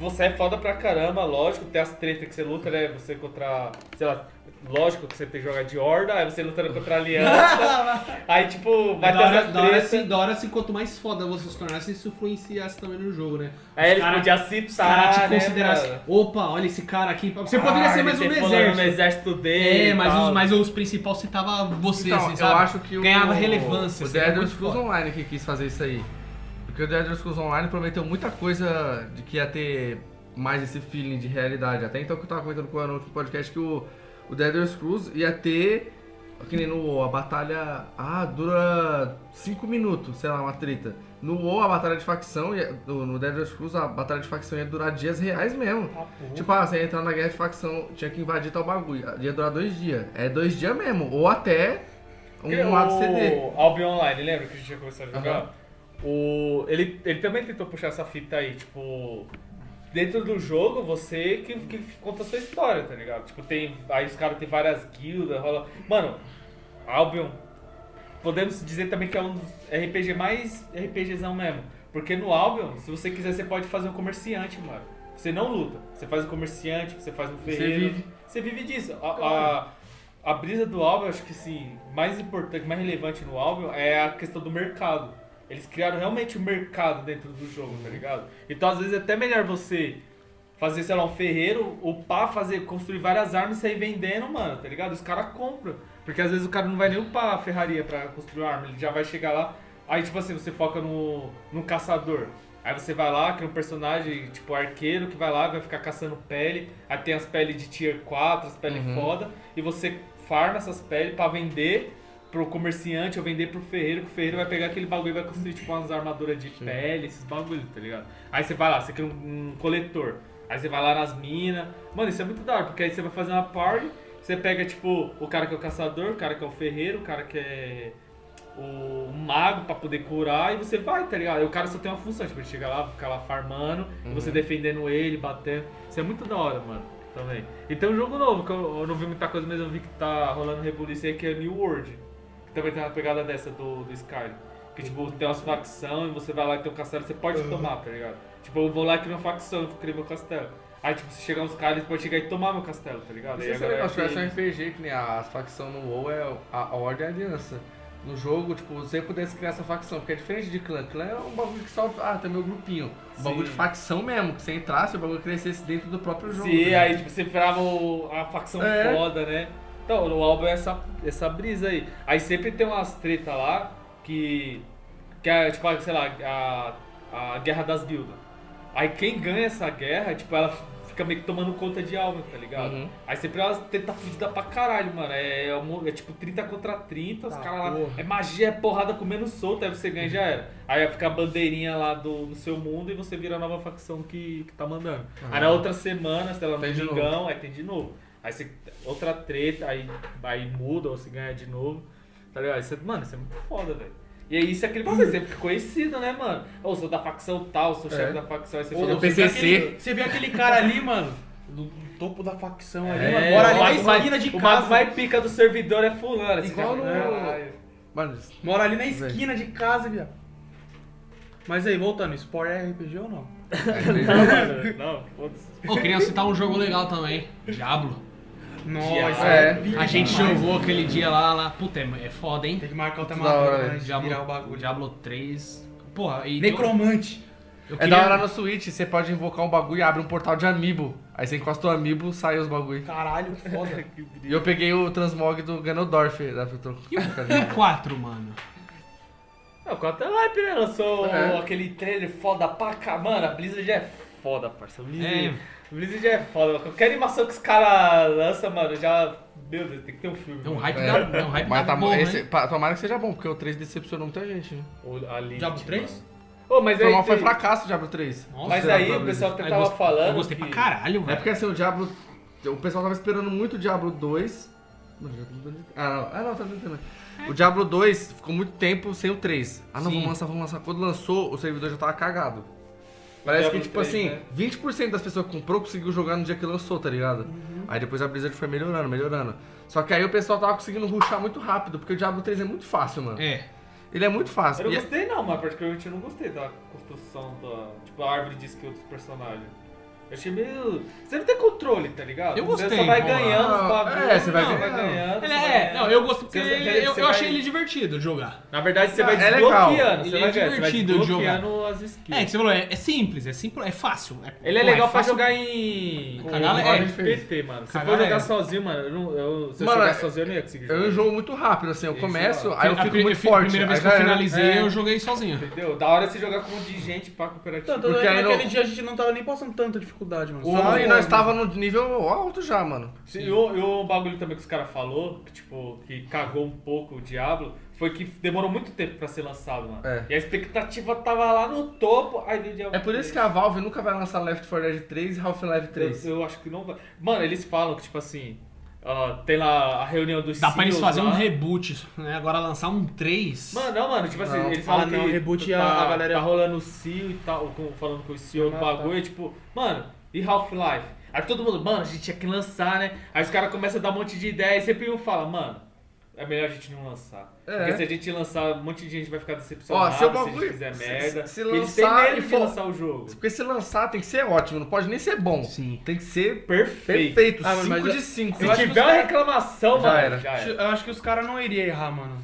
Você é foda pra caramba, lógico. Tem as tretas que você luta, né? Você contra. Sei lá. Lógico que você tem que jogar de Horda, aí você lutando contra a Aliança. aí, tipo, vai ter essas da hora, hora se quanto mais foda você se tornasse, isso influenciasse também no jogo, né? Aí eles cara- podiam citar, caras te né, considerassem, mano? opa, olha esse cara aqui. Você poderia Ah, ser mais um exército. no exército dele. É, mas os, mas os principais citava você, Então, assim, eu sabe? acho que o, Ganhava relevância. O seria The Elder Scrolls. Online que quis fazer isso aí. Porque o The Elder Scrolls Online prometeu muita coisa de que ia ter mais esse feeling de realidade. Até então que eu tava comentando com o Ana no último podcast que o, o The Elder Scrolls ia ter. Que nem no WoW, a batalha. Ah, dura 5 minutos, sei lá, uma treta. No WoW, a batalha de facção, ia, no, no The Elder Scrolls, a batalha de facção ia durar dias reais mesmo. Ah. Tipo, ah, você ia entrar na guerra de facção, tinha que invadir tal bagulho. Ia durar dois dias. É dois dias mesmo. Ou até um Porque ADCD. o Albion Online, lembra que a gente ia começar a jogar? Aham. O, ele, ele também tentou puxar essa fita aí, tipo. Dentro do jogo, você que, que conta a sua história, tá ligado? Tipo, tem. Aí os caras têm várias guildas, rola. Mano, Albion. Podemos dizer também que é um dos RPG mais RPGzão mesmo. Porque no Albion, se você quiser, você pode fazer um comerciante, mano. Você não luta. Você faz um comerciante, você faz um ferreiro. vive. Você vive disso. A, a, a brisa do Albion, acho que sim, mais importante, mais relevante no Albion é a questão do mercado. Eles criaram realmente um mercado dentro do jogo, tá ligado? Então às vezes é até melhor você fazer, sei lá, um ferreiro, upar, fazer, construir várias armas e sair vendendo, mano, tá ligado? Os caras compram. Porque às vezes o cara não vai nem upar a ferraria pra construir uma arma, ele já vai chegar lá. Aí, tipo assim, você foca no, no caçador. Aí você vai lá, cria um personagem, tipo, arqueiro, que vai lá, vai ficar caçando pele. Aí tem as peles de tier 4, as peles Uhum. foda. E você farma essas peles pra vender pro comerciante ou vender pro ferreiro, que o ferreiro vai pegar aquele bagulho e vai construir, tipo, umas armaduras de pele, esses bagulhos, tá ligado? Aí você vai lá, você cria um, um coletor. Aí você vai lá nas minas. Mano, isso é muito da hora, porque aí você vai fazer uma party, você pega, tipo, o cara que é o caçador, o cara que é o ferreiro, o cara que é o mago pra poder curar e você vai, tá ligado? Aí o cara só tem uma função, tipo, ele chega lá, fica lá farmando, e você defendendo ele, batendo. Isso é muito da hora, mano, também. E tem um jogo novo, que eu, eu não vi muita coisa, mas eu vi que tá rolando rebuliço aí, que é New World. Também tem uma pegada dessa do, do Skyrim. Que, tipo, tem umas facções e você vai lá e tem um castelo, você pode tomar, tá ligado? Tipo, eu vou lá e crio uma facção, eu crio meu castelo. Aí, tipo, se chegar uns caras, eles podem chegar e tomar meu castelo, tá ligado? Isso a é legal, se tivesse um RPG, que nem a, as facções no WoW é a, a Ordem e a Aliança. No jogo, tipo, você pudesse criar essa facção, porque é diferente de clã. Clã é um bagulho que só. Ah, tem meu grupinho. Um bagulho de facção mesmo, que você entrasse o bagulho crescesse dentro do próprio jogo. Sim, né? aí tipo, você virava a facção É. foda, né? Então, no álbum é essa, essa brisa aí. Aí sempre tem umas treta lá que. Que é, tipo, sei lá, a, a guerra das guildas. Aí quem ganha essa guerra, tipo, ela fica meio que tomando conta de alma, tá ligado? Uhum. Aí sempre elas treta fudida pra caralho, mano. É, é, é tipo 30 contra 30, os Tá, caras lá. porra. É magia, é porrada comendo solto, aí você ganha e já era. Aí fica a bandeirinha lá do, no seu mundo e você vira a nova facção que, que tá mandando. Aí na outra semana, sei lá, no Domingão, aí tem de novo. Aí você, outra treta, aí, aí muda ou se ganha de novo. Tá ligado? Isso é, mano, isso é muito foda, velho. E aí isso é aquele bagulho, você fica conhecido, né, mano? Ou sou da facção tal, sou chefe É. da facção, aí você você vê PCC. aquele- Você vê aquele cara ali, mano, no topo da facção ali, É, mano, mora ali o na esquina de O mago casa. mais pica do servidor é fulano. Igual cara- no-. Mano, Mora ali na esquina de casa, viado. Mas aí, voltando, Sport é RPG ou não? Não, foda-se. Ô, queria citar um jogo legal também. Diablo. Nossa, É. pica A gente demais. jogou aquele dia lá, lá. Puta, é é foda, hein? Tem que marcar outra matéria gente Diablo, virar o bagulho. Diablo 3. Porra, e. Necromante. eu é queria- da hora no Switch, você pode invocar um bagulho e abre um portal de amiibo. Aí você encosta o amiibo, sai os bagulho. Caralho, que foda. E eu peguei o transmog do Ganondorf da E o 4, mano? É, o cara tá hype, né? Lançou É. aquele trailer foda pra cá. Mano, a Blizzard é foda, parça. A Blizzard, É. Blizzard é foda. Qualquer animação que os caras lançam, mano, já. Meu Deus, tem que ter um filme. É um hype É. da, é um hype Mas tá bom, esse, né? tomara que seja bom, porque o 3 decepcionou muita gente, né? O, Diablo mano. 3? Ô, mas Foi, aí. foi tem- fracasso o Diablo 3. Nossa, Mas aí o pessoal que Eu tava gostei- falando. Eu gostei que... pra caralho, É velho. porque assim, o Diablo. O pessoal tava esperando muito o Diablo 2. Mano, já tô tentando- Ah, não. Ah, não, tá tentando. O Diablo 2 ficou muito tempo sem o 3. Ah, não, Sim. vamos lançar, vamos lançar. Quando lançou, o servidor já tava cagado. Parece que, tipo 3, assim, né? 20% das pessoas que comprou conseguiu jogar no dia que lançou, tá ligado? Uhum. Aí depois a Blizzard foi melhorando, melhorando. Só que aí o pessoal tava conseguindo rushar muito rápido, porque o Diablo 3 é muito fácil, mano. É. Ele é muito fácil. Eu não E- gostei não, mas particularmente eu não gostei da construção da. Tipo, a árvore de skill dos personagens. Eu achei meio. Você não tem controle, tá ligado? Eu Você gostei, só vai ganhando os bagulhos. É, você vai não, ganhando. ganhando. Ele você vai é, ganhando. não, eu gostei porque Você- ele- eu, você eu vai- achei ele divertido de jogar. Na verdade, você Não, vai é legal. desbloqueando. Ele Você é vai, ganhando, você vai divertido de jogar. as skills. É, que você falou, é, é simples, é simples, é fácil. É, Ele é pô, legal pra fácil. jogar em. A roda é. PT, mano. Se a for jogar sozinho, mano, eu não, eu, se eu Mano, jogar sozinho, eu não ia conseguir jogar. Eu enjoo muito rápido, assim. Eu Esse começo, é- aí eu A fico muito forte. primeira vez que eu finalizei, É. eu joguei sozinho. Entendeu? Da hora é você jogar com um monte de gente pra cooperativo. Tanto é naquele dia a gente não tava nem passando tanta dificuldade, mano. O, Só e nós tava no nível alto já, mano. Sim, E o, e o bagulho também que os caras falou, que tipo, que cagou um pouco o Diablo, foi que demorou muito tempo pra ser lançado, mano. É. E a expectativa tava lá no topo, aí veio o Diablo É por isso que a Valve nunca vai lançar Left 4 Dead 3 e Half-Life 3. Eu, eu acho que não vai. Mano, eles falam que, tipo assim, ó, tem lá a reunião dos Dá pra eles fazerem um reboot, né? Agora lançar um 3. Mano, não, mano, tipo assim, Não. eles falam Ah, não, que reboot tá, a- a galera- tá rolando o CEO e tal, falando com o CEO do Ah, tá. bagulho, e tipo, mano, e Half-Life? Aí todo mundo, mano, a gente tinha que lançar, né? Aí os caras começam a dar um monte de ideia e sempre um fala, mano, é melhor a gente não lançar. É. Porque se a gente lançar, um monte de gente vai ficar decepcionado Ó, se o se, a bagulho- gente fizer se- merda. se E eles lançar têm medo e de for- lançar o jogo. Porque se lançar tem que ser ótimo, não pode nem ser bom. Sim. Tem que ser Perfeito. perfeito. Ah, 5 mas eu- de 5. Se Eu tiver uma reclamação, Já mano, era. já era. Eu acho que os caras não iriam errar, mano.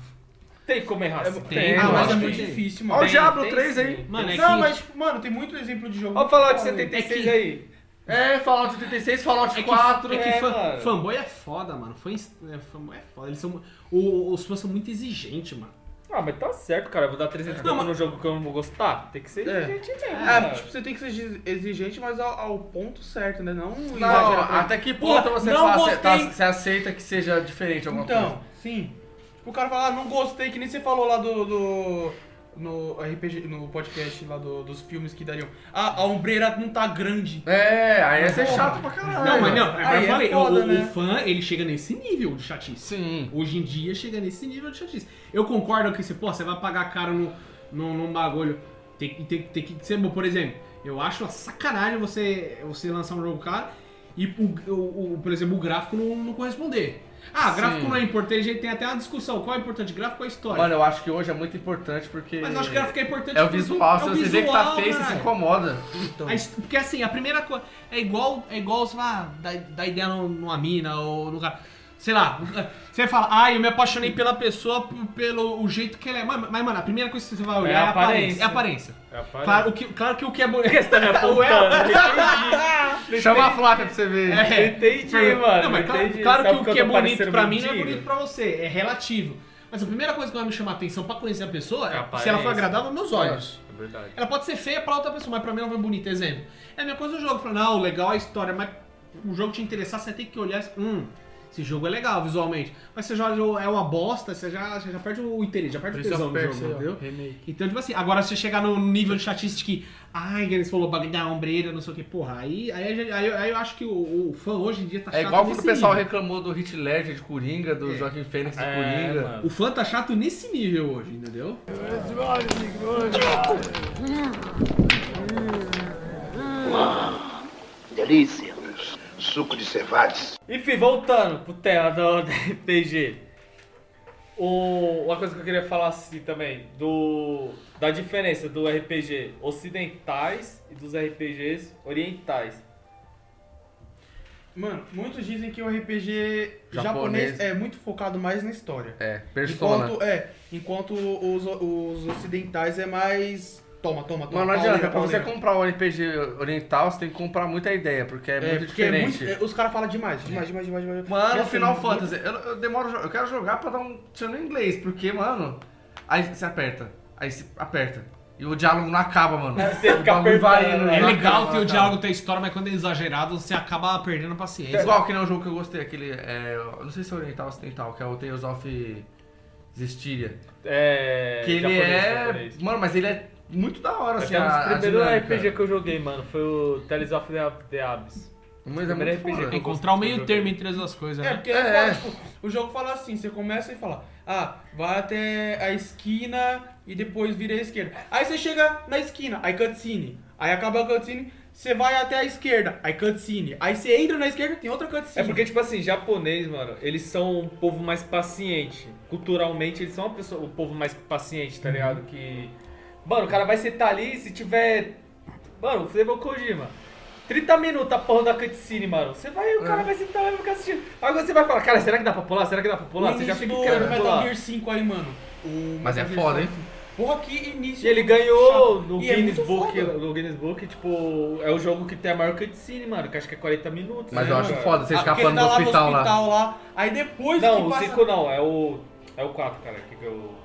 Tem como errar assim. Tem, ah, eu mas é muito tem. difícil, Ó o mano. Diablo tem 3 sim. aí. Mano, é Não, que- mas, tipo, mano, tem muito exemplo de jogo. Olha o Fallout foda. 76 É que- aí. É, Fallout 86, Fallout É que, 4. é que é, fã- mano. fanboy é foda, mano. Fã, é, fanboy é foda. Eles são, o- os fãs são muito exigentes, mano. Ah, mas tá certo, cara. Eu vou dar 300 Não, mas- no jogo que eu não vou gostar. Tem que ser É. exigente mesmo. É, cara. tipo, você tem que ser exigente, mas ao, ao ponto certo, né? Não, Não, exagerar pra- até que ponto você, não faz, tá- você aceita que seja diferente alguma Então, coisa? sim. O cara fala, ah, não gostei, que nem você falou lá do. do- no RPG, no podcast lá do- dos filmes que dariam. Ah, a ombreira não tá grande. É, aí ia ser chato pra caralho. Não, mas não, mas é foda, o, o né? fã, ele chega nesse nível de chatice. Sim. Hoje em dia chega nesse nível de chatice. Eu concordo que você, pô, você vai pagar caro no, no, num bagulho. Tem, que- tem, tem que ser bom. Por exemplo, eu acho uma sacanagem você, você lançar um jogo caro e, o, o- o- por exemplo, o gráfico não, não corresponder. Ah, Sim. gráfico não é importante, a gente tem até uma discussão. Qual é importante, gráfico ou história? Mano, eu acho que hoje é muito importante porque. Mas eu acho que gráfico é importante É o visual, é se o você vê que tá visual, feio, você se incomoda. Então. Porque assim, a primeira coisa. É igual, é igual você vai dar, dar ideia num- numa mina ou no cara. Sei lá, você fala, ah, eu me apaixonei pela pessoa pelo o jeito que ela é. Mas, mas, mano, a primeira coisa que você vai olhar é, a aparência. aparência. É a aparência. É a parede. Claro, o que, claro que o que é bonito. Você tá me apontando? Chama a Flávia pra você ver. É. Entendi, mano. Não, mas claro, entendi. claro Sabe que o que é tô bonito pra mim não é bonito pra você, é relativo. Mas a primeira coisa que vai me chamar a atenção pra conhecer a pessoa É a é se ela for aparência. agradável aos meus olhos. É verdade. Ela pode ser feia pra outra pessoa, mas pra mim ela foi bonita. Exemplo. É a mesma coisa do jogo. Não, legal a história, mas o jogo te interessar, você tem que olhar hum, esse jogo é legal visualmente. Mas você já é uma bosta, você já, você já perde o interesse, já perde o tesão do jogo, ó, entendeu? remake. Então, tipo assim, agora se você chegar no nível de chatice que, ai, eles falou bagulho da ombreira, não sei o que, porra, aí, aí, aí, aí eu acho que o, o fã hoje em dia tá chato É igual quando o pessoal nível. reclamou do Hit Ledger de Coringa, do Joaquim Fênix de É, Coringa. mano. O fã tá chato nesse nível hoje, entendeu? Delícia. Suco de cevades. Enfim, voltando pro tema do, do RPG. O- uma coisa que eu queria falar assim também, do, da diferença do RPG ocidentais e dos RPGs orientais. Mano, muitos dizem que o RPG Japonês. japonês, é muito focado mais na história. É, Persona. Enquanto, é, enquanto os, os ocidentais é mais. Toma, toma, toma. Mano, não pauleira, adianta, pra você pauleira. comprar um RPG oriental, você tem que comprar muita ideia, porque é, É, muito porque é diferente. muito- é, os caras falam demais, demais, demais, demais, demais. Mano, Nossa, Final é muito- Fantasy, eu, eu demoro, eu quero jogar pra dar um tiro no inglês, porque, mano, aí você aperta aí você aperta. E o diálogo não acaba, mano. Você O fica indo, né? É legal ter o diálogo, ter história, mas quando é exagerado, você acaba perdendo a paciência. Igual que nem um jogo que eu gostei, aquele. É, eu não sei se é oriental ou ocidental, que é o Tales of Zestiria. É. Que ele japonês, é. japonês. Mano, mas ele é muito da hora, assim. Até um a, a primeiros dinâmica. RPG que eu joguei, mano, foi o Tales of the, the Abyss. Mas é primeiro muito RPG foda. Encontrar o meio termo entre as duas coisas, É, né? porque É, é, é. foda, tipo, o jogo fala assim, você começa e fala, ah, vai até a esquina e depois vira a esquerda. Aí você chega na esquina, aí cutscene. Aí acaba a cutscene, você vai até a esquerda, aí cutscene. Aí você entra na esquerda, tem outra É cutscene. porque, tipo assim, japonês, mano, eles são um povo mais paciente. Culturalmente, eles são uma pessoa, o povo mais paciente, tá ligado? Que. Mano, o cara vai sentar ali se tiver. Mano, você vai o Kojima. 30 minutos a porra da cutscene, mano. Você vai, o cara vai sentar lá e vai ficar assistindo. Agora você vai falar, cara, será que dá pra pular? Será que dá pra o pular? Você já fica do querendo Metal pular. Gear 5 aí, mano. O Mas Metal é foda, 5. hein? Porra, que início. E ele ganhou chato. no E é Guinness muito Book, foda. no Guinness Book, tipo, é o jogo que tem a maior cutscene, mano, que acho que é 40 minutos. Mas né, eu acho cara? foda você Ah, escapando ele do tá lá no hospital lá. hospital lá. Aí depois Não, que o passa... 5 não, é o. É o 4, cara, que comprei.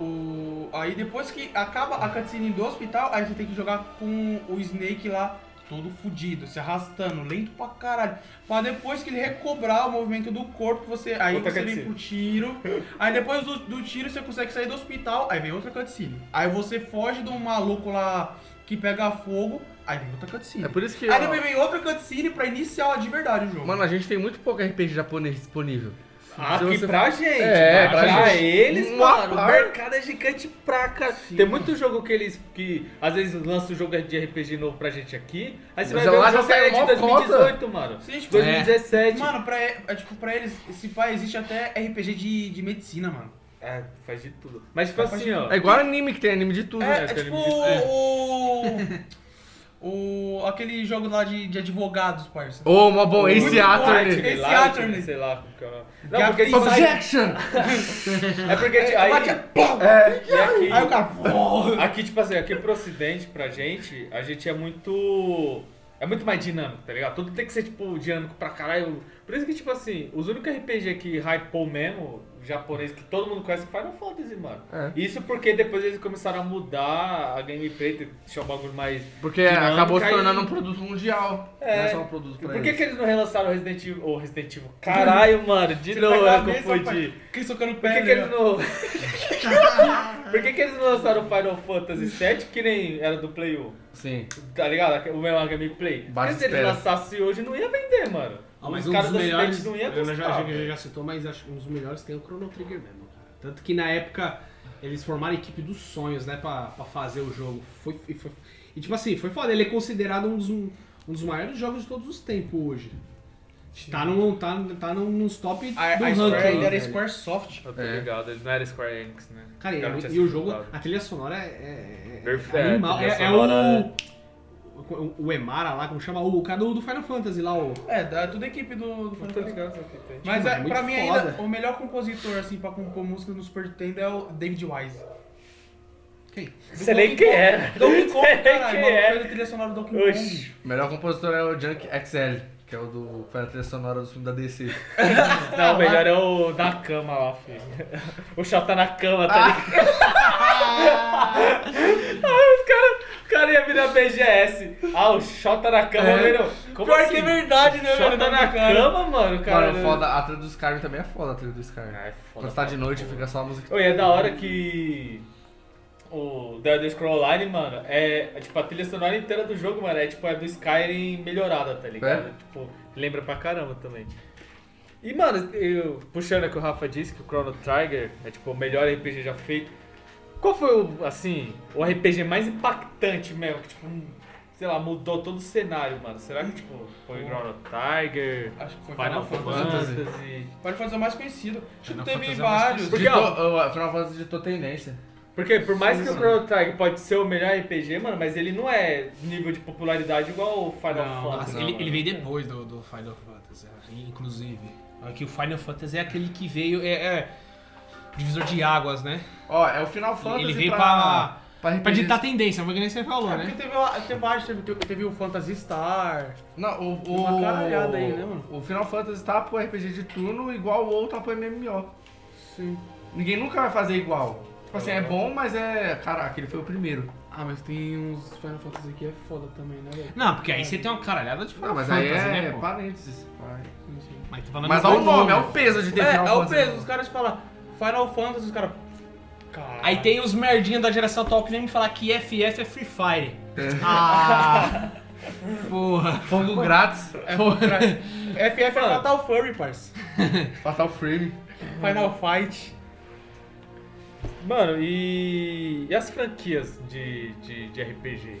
O... Aí depois que acaba a cutscene do hospital, aí você tem que jogar com o Snake lá, todo fudido, se arrastando, lento pra caralho. Pra depois que ele recobrar o movimento do corpo, você. Aí Outra você vem cutscene. pro tiro. Aí depois do, do tiro você consegue sair do hospital, aí vem outra cutscene. Aí você foge do maluco lá que pega fogo, aí vem outra cutscene. É por isso que. Aí ó, depois vem outra cutscene pra iniciar de verdade o jogo. Mano, a gente tem muito pouco RPG japonês disponível. Ah, Se que você- pra gente. É, pra, pra gente. eles, Uma mano, o mercado é gigante pra caralho. Tem muito jogo que eles, que às vezes lançam um jogo de RPG novo pra gente aqui, aí você vai Já ver lá o jogo é saiu de mó 2018, mano. Sim, tipo, 2017. Mano, pra, é, tipo, pra eles, esse pai existe até RPG de, de medicina, mano. É, faz de tudo. Mas tipo Faz assim, ó. É igual anime que tem anime de tudo. É, né? é tipo anime o. O. aquele jogo lá de, de advogados, parça. Ô, bom, Muito Ace bom, Attorney. Esse Light, Attorney. sei lá é. Não, Gap porque tipo. Objection! é porque tipo, aí, Bate- e aqui, Aí o cara. porra. Aqui, tipo assim, aqui pro ocidente, pra gente, a gente é muito. É muito mais dinâmico, tá ligado? Tudo tem que ser, tipo, dinâmico pra caralho. Por isso que, tipo assim, os únicos RPG que hypou mesmo, japonês, que todo mundo conhece, é Final Fantasy, mano. É. Isso porque depois eles começaram a mudar a gameplay, deixar um bagulho mais. Porque acabou se tornando um produto mundial. É. Não é só um produto pra Por que, eles. que eles não relançaram o Resident Evil? Ô, Resident Evil. Caralho, mano, de Você novo tá eu cabeça, confundi. pai. Que socando Por que, pedra. que eles não. Por que, que eles não lançaram o Final Fantasy VII que nem era do Play 1? Sim. Tá ligado? O mesmo gameplay. Porque se eles lançassem hoje, não ia vender, mano. Ah, mas Os um caras dos do melhores, não iam eu já, já, já citou, mas acho que um dos melhores tem o Chrono Trigger mesmo, cara. Tanto que na época eles formaram a equipe dos sonhos, né, pra, pra fazer o jogo. Foi, e, foi- e tipo assim, foi foda. Ele é considerado um dos, um dos maiores jogos de todos os tempos hoje. Tá, num, tá, tá num- nos top A, do a ranking. Square ainda era. Squaresoft. Eu tô É. ligado, ele não era Square Enix, né? Cara, e, e o jogo, a trilha sonora é, é, é Perfeito, animal. a trilha É, é o, o, Emara lá, como chama? O cara do, do Final Fantasy lá, o... É, da, tudo a equipe do, do Final Fantasy. ligado. Mas é, é pra mim foda. ainda, o melhor compositor, assim, pra compor música no Super Nintendo é o David Wise. Quem? Você nem quem era. Donkey Kong, Sei nem caralho. quem é. fez a trilha sonora do Donkey Kong. Oxi. O melhor compositor é o Junk XL, que é o do foi a trilha sonora do filme da DC. Não, o melhor é o da cama lá, filho. O shot tá na cama, tá ligado? Ai, os caras cara ia virar BGS. Ah, o shot tá na cama, É. velho. Como Pior assim? que é verdade, né, Shot velho? tá na Cara. cama, mano, cara. Mano, foda, a trilha do Skyrim também é foda, a trilha do Skyrim. Ah, é foda, Quando tá de noite, foda. fica só a música. Oi, é da hora que o The Elder Scrolls Online, mano, é, é, tipo a trilha sonora inteira do jogo, mano, é tipo é do Skyrim melhorada, tá ligado? É? Tipo, lembra pra caramba também. E, mano, eu, puxando o que o Rafa disse, que o Chrono Trigger é tipo o melhor RPG já feito. Qual foi o, assim, o RPG mais impactante mesmo, que tipo, sei lá, mudou todo o cenário, mano? Será que tipo, foi o Chrono Trigger, Acho que foi Final Final Fantasy. Fantasy? Pode fazer o mais conhecido. Acho que Final teve Fantasy é vários. Porque, Ditou, ó, o Final Fantasy ditou tendência. Porque por mais que o Chrono Trigger pode ser o melhor RPG, mano, mas ele não é nível de popularidade igual o Final Não, Fantasy. assim, ele, ele veio depois do, do Final Fantasy, inclusive. Aqui o Final Fantasy é aquele que veio. É, é divisor de águas, né? Ó, é o Final Fantasy ele veio pra, pra, pra, pra ditar tendência, foi que nem você falou, É né? porque teve, teve vários, teve, teve o Phantasy Star. Não, o, o, Uma caralhada aí, né, mano? O Final Fantasy tá pro RPG de turno igual o outro tá pro MMO. Sim. Ninguém nunca vai fazer igual. Tipo assim, é bom, mas é. Caraca, ele foi o primeiro. Ah, mas tem uns Final Fantasy que é foda também, né, velho? Não, porque aí você tem uma caralhada de Final Não, mas Fantasy, aí é né, pô? parênteses. Não sei. Mas Mas olha o nome, é o peso de ter É, Final é o Fantasy. peso. Os caras falam Final Fantasy, os caras. Aí tem os merdinhos da geração atual que vem me falar que FF é Free Fire. Ah! Porra. Fogo grátis. É, FF é Fatal Fury, parça. Fatal Frame. Final Fight. Mano, e, e as franquias de, de, de RPG?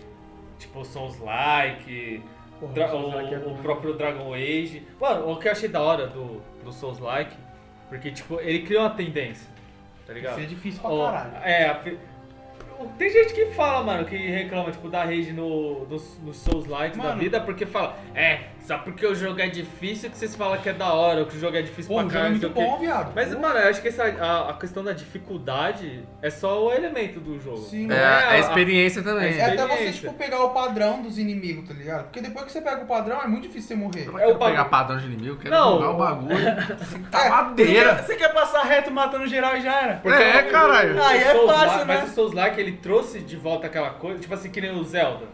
Tipo Souls Like, Porra, Dra- Souls Like é o, bom, o próprio Dragon Age. Mano, o que eu achei da hora do, do Souls Like, porque tipo, ele criou uma tendência, tá ligado? Isso é difícil pra Ó, caralho. É, tem gente que fala, mano, que reclama, tipo, da rage no, nos, nos Souls Like da Mano. vida, porque fala, é, só porque o jogo é difícil que vocês falam que é da hora, ou que o jogo é difícil Pô, pra é caralho, não muito bom, viado. Mas, mano, eu acho que essa, a, a questão da dificuldade é só o elemento do jogo. Sim, Não É, a- a experiência também. É até você, experiência. tipo, pegar o padrão dos inimigos, tá ligado? Porque depois que você pega o padrão, é muito difícil você morrer. Eu não É o quero pegar padrão de inimigo, quero Não. jogar o bagulho. Assim, É, tá madeira. Você quer, você quer passar reto matando geral e já era? Porque É, o- caralho. Aí é fácil, né? Mas o Souls Like ele trouxe de volta aquela coisa, tipo assim, que nem o Zelda.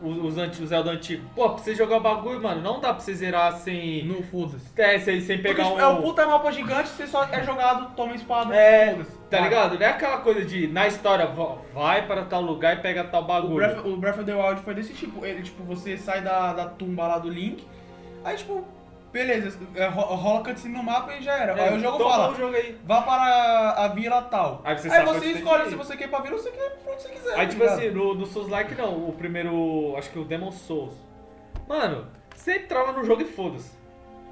Os, os, anti- o Zelda antigo. Pô, pra você jogar o bagulho, mano, não dá pra você zerar sem. No foda-se. É, sem, sem Porque, pegar tipo, um. é o puta mapa gigante, você só é jogado, toma espada. É, foda-se. tá Vai. ligado? Não é aquela coisa de, na história, vai para tal lugar e pega tal O bagulho. Breath, o Breath of the Wild foi desse tipo. Ele, tipo, você sai da, da tumba lá do Link, aí, tipo, beleza, é, ro- rola cutscene no mapa e já era. É, aí o jogo fala, o jogo aí. vá para a vila tal. Aí você aí você escolhe se você quer ir pra vila ou você quer ir pra onde você quiser. Aí, tá tipo ligado? assim, no, no Souls Like não, o primeiro, acho que o Demon Souls. Mano, você entrava no jogo e foda-se.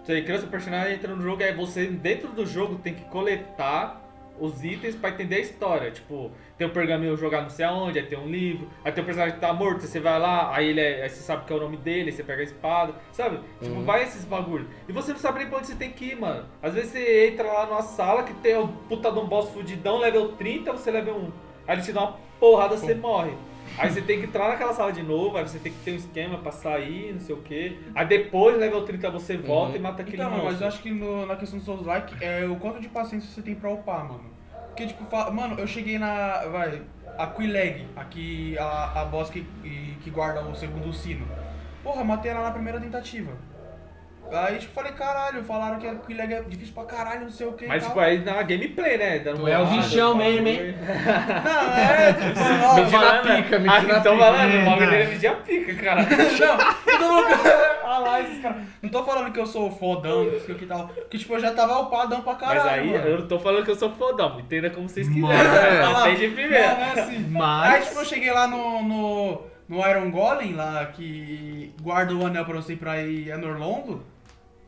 Você cria seu personagem, entra no jogo, aí você, dentro do jogo, tem que coletar os itens pra entender a história. Tipo, tem um pergaminho jogar não sei aonde, aí tem um livro, aí tem um personagem que tá morto, você vai lá, aí, ele é, aí você sabe que é o nome dele, você pega a espada, sabe? Tipo, vai esses bagulho. E você não sabe nem pra onde você tem que ir, mano. Às vezes você entra lá numa sala que tem o puta de um boss fudidão, level 30, você level 1. Aí ele te dá uma porrada, você morre. Aí você tem que entrar naquela sala de novo, aí você tem que ter um esquema pra sair, não sei o quê. Aí depois, level 30, você volta e mata aquele Então, mano, mas monstro. eu acho que no- na questão do Souls Like é o quanto de paciência você tem pra upar, mano. Porque, tipo, fa- mano, eu cheguei na. Vai. A Quileg, aqui, a, a boss que, que guarda o segundo sino. Porra, matei ela na primeira tentativa. Aí, tipo, falei, caralho, falaram que a Quileg é difícil pra caralho, não sei o que. Mas tipo, aí na gameplay, né? Dando Tu é o bichão mesmo, hein? Não, é, tipo, ó, Mentira na pica, pica, Ah, então pica. vai lá, o bagulho dele é medir a pica, cara. Não, não tô ah lá, esses caras. Não tô falando que eu sou fodão, não sei o que tal. Porque, tipo, eu já tava upadão pra caralho. Mas aí, mano. eu não tô falando que eu sou fodão, entenda como vocês quiserem. Mano, né? Ah Entende primeiro. Não, não é assim. Aí, Mas. tipo, eu cheguei lá no, no, no Iron Golem, lá, que guarda o anel pra você ir pra ir a Norlondo.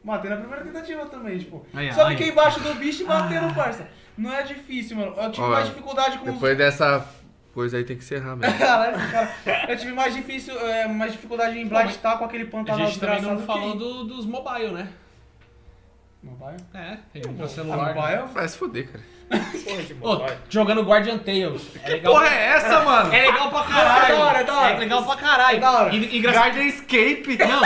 Matei na primeira tentativa também, tipo. Aí, só aí. fiquei embaixo do bicho e bateu no parça. Não é difícil, mano. Eu tive Ó, mais dificuldade com os... Depois dessa coisa aí tem que encerrar mesmo. Caralho, cara. Eu tive mais difícil, é, mais dificuldade em Town com aquele A Pantanal gente também não falou que- do- dos mobile, né? Mobile? É, tem pra Ah, celular. né? mobile? Vai se fuder, cara. Porra de Ô, mobile. jogando Guardian Tales. É legal, Porra é essa, mano? é legal pra caralho. É da hora, é da hora. É legal pra caralho. É da hora. E, engraçado. Guardian Escape. Não,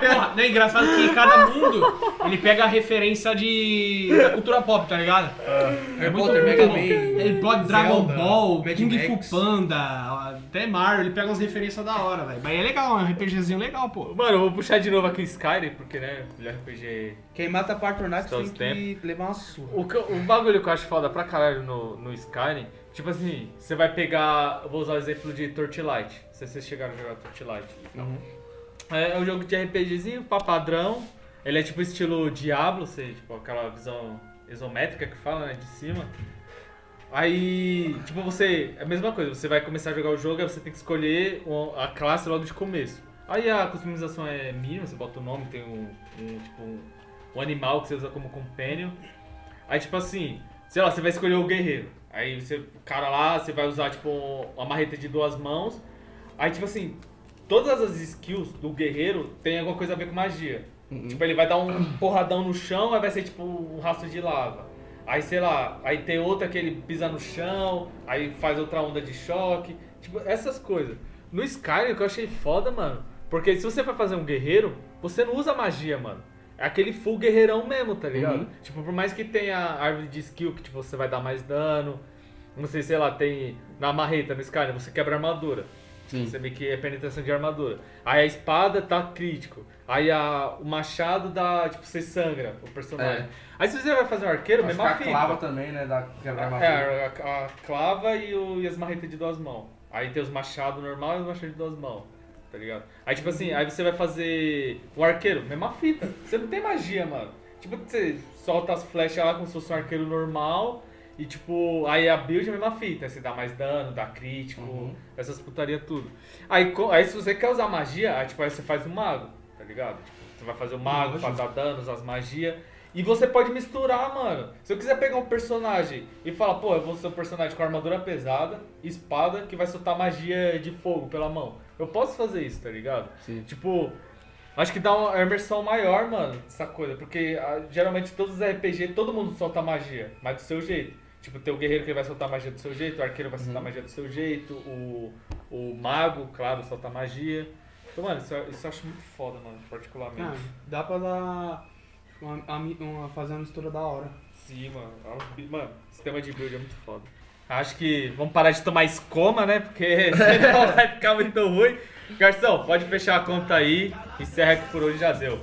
porra, não é engraçado que cada mundo ele pega a referência de da cultura pop, tá ligado? Harry muito Potter, bom. Mega Man, Ele pode Dragon Zelda, Ball, Mad Kung Max. Fu Panda, até Mario, ele pega umas referências da hora, velho. Mas é legal, é um RPGzinho legal, pô. Mano, eu vou puxar de novo aqui o Skyrim, porque, né, melhor RPG Quem mata Patronax tem que levar uma surra. O, que o bagulho que eu acho foda pra caralho no, no Skyrim, tipo assim, você vai pegar. Vou usar o exemplo de Torchlight. Se vocês chegaram a jogar Torchlight. Então. É, é um jogo de RPGzinho, pá padrão. Ele é tipo estilo Diablo, você, tipo, aquela visão isométrica que fala, né, de cima. Aí, tipo, você. É a mesma coisa, você vai começar a jogar o jogo, aí você tem que escolher a classe logo de começo. Aí a customização é mínima, você bota o nome, tem um, um, tipo, um, um animal que você usa como companion. Aí, tipo assim, sei lá, você vai escolher o guerreiro. Aí você, o cara lá, você vai usar, tipo, uma marreta de duas mãos. Aí, tipo assim, todas as skills do guerreiro tem alguma coisa a ver com magia. Tipo, ele vai dar um porradão no chão, aí vai ser, tipo, um rastro de lava. Aí, sei lá, aí tem outra que ele pisa no chão, aí faz outra onda de choque. Tipo, essas coisas. No Skyrim, o que eu achei foda, mano, porque se você vai fazer um guerreiro, você não usa magia, mano. É aquele full guerreirão mesmo, tá ligado? Tipo, por mais que tenha árvore de skill que tipo, você vai dar mais dano, Você, sei lá, tem na marreta, no Skyrim, você quebra a armadura. Sim. Você meio que é penetração de armadura. Aí a espada tá crítico. Aí a, o machado dá, tipo, você sangra o personagem. É. Aí se você vai fazer um arqueiro, Acho que mesma a fita. clava também, né? Da quebrar armadura. É, a, a clava e, o, e as marretas de duas mãos. Aí tem os machados normal e os machados de duas mãos. Tá ligado? Aí tipo assim, aí você vai fazer o arqueiro, mesma fita. Você não tem magia, mano. Tipo, você solta as flechas lá como se fosse um arqueiro normal. E tipo, aí a build é a mesma fita. Aí você dá mais dano, dá crítico, Uhum. essas putaria tudo. Aí, aí se você quer usar magia, aí tipo, aí você faz o mago, tá ligado? Tipo, você vai fazer o mago pra dar danos, as magias. E você pode misturar, mano. Se eu quiser pegar um personagem e falar, pô, eu vou ser um personagem com armadura pesada, espada, que vai soltar magia de fogo pela mão. Eu posso fazer isso, tá ligado? Sim. Tipo, acho que dá uma imersão maior, mano, dessa coisa. Porque ah, geralmente todos os RPG, todo mundo solta magia, mas do seu jeito. Tipo, tem o guerreiro que vai soltar magia do seu jeito, o arqueiro vai soltar magia do seu jeito, o, o mago, claro, solta magia. Então, mano, isso, isso eu acho muito foda, mano, particularmente. Ah, dá pra dar. Uma, uma- uma- fazer uma mistura da hora. Sim, mano. É Mano, sistema de build é muito foda. Acho que vamos parar de tomar escoma, né? Porque senão vai ficar muito ruim. Garçom, pode fechar a conta aí. Encerra que por hoje já deu.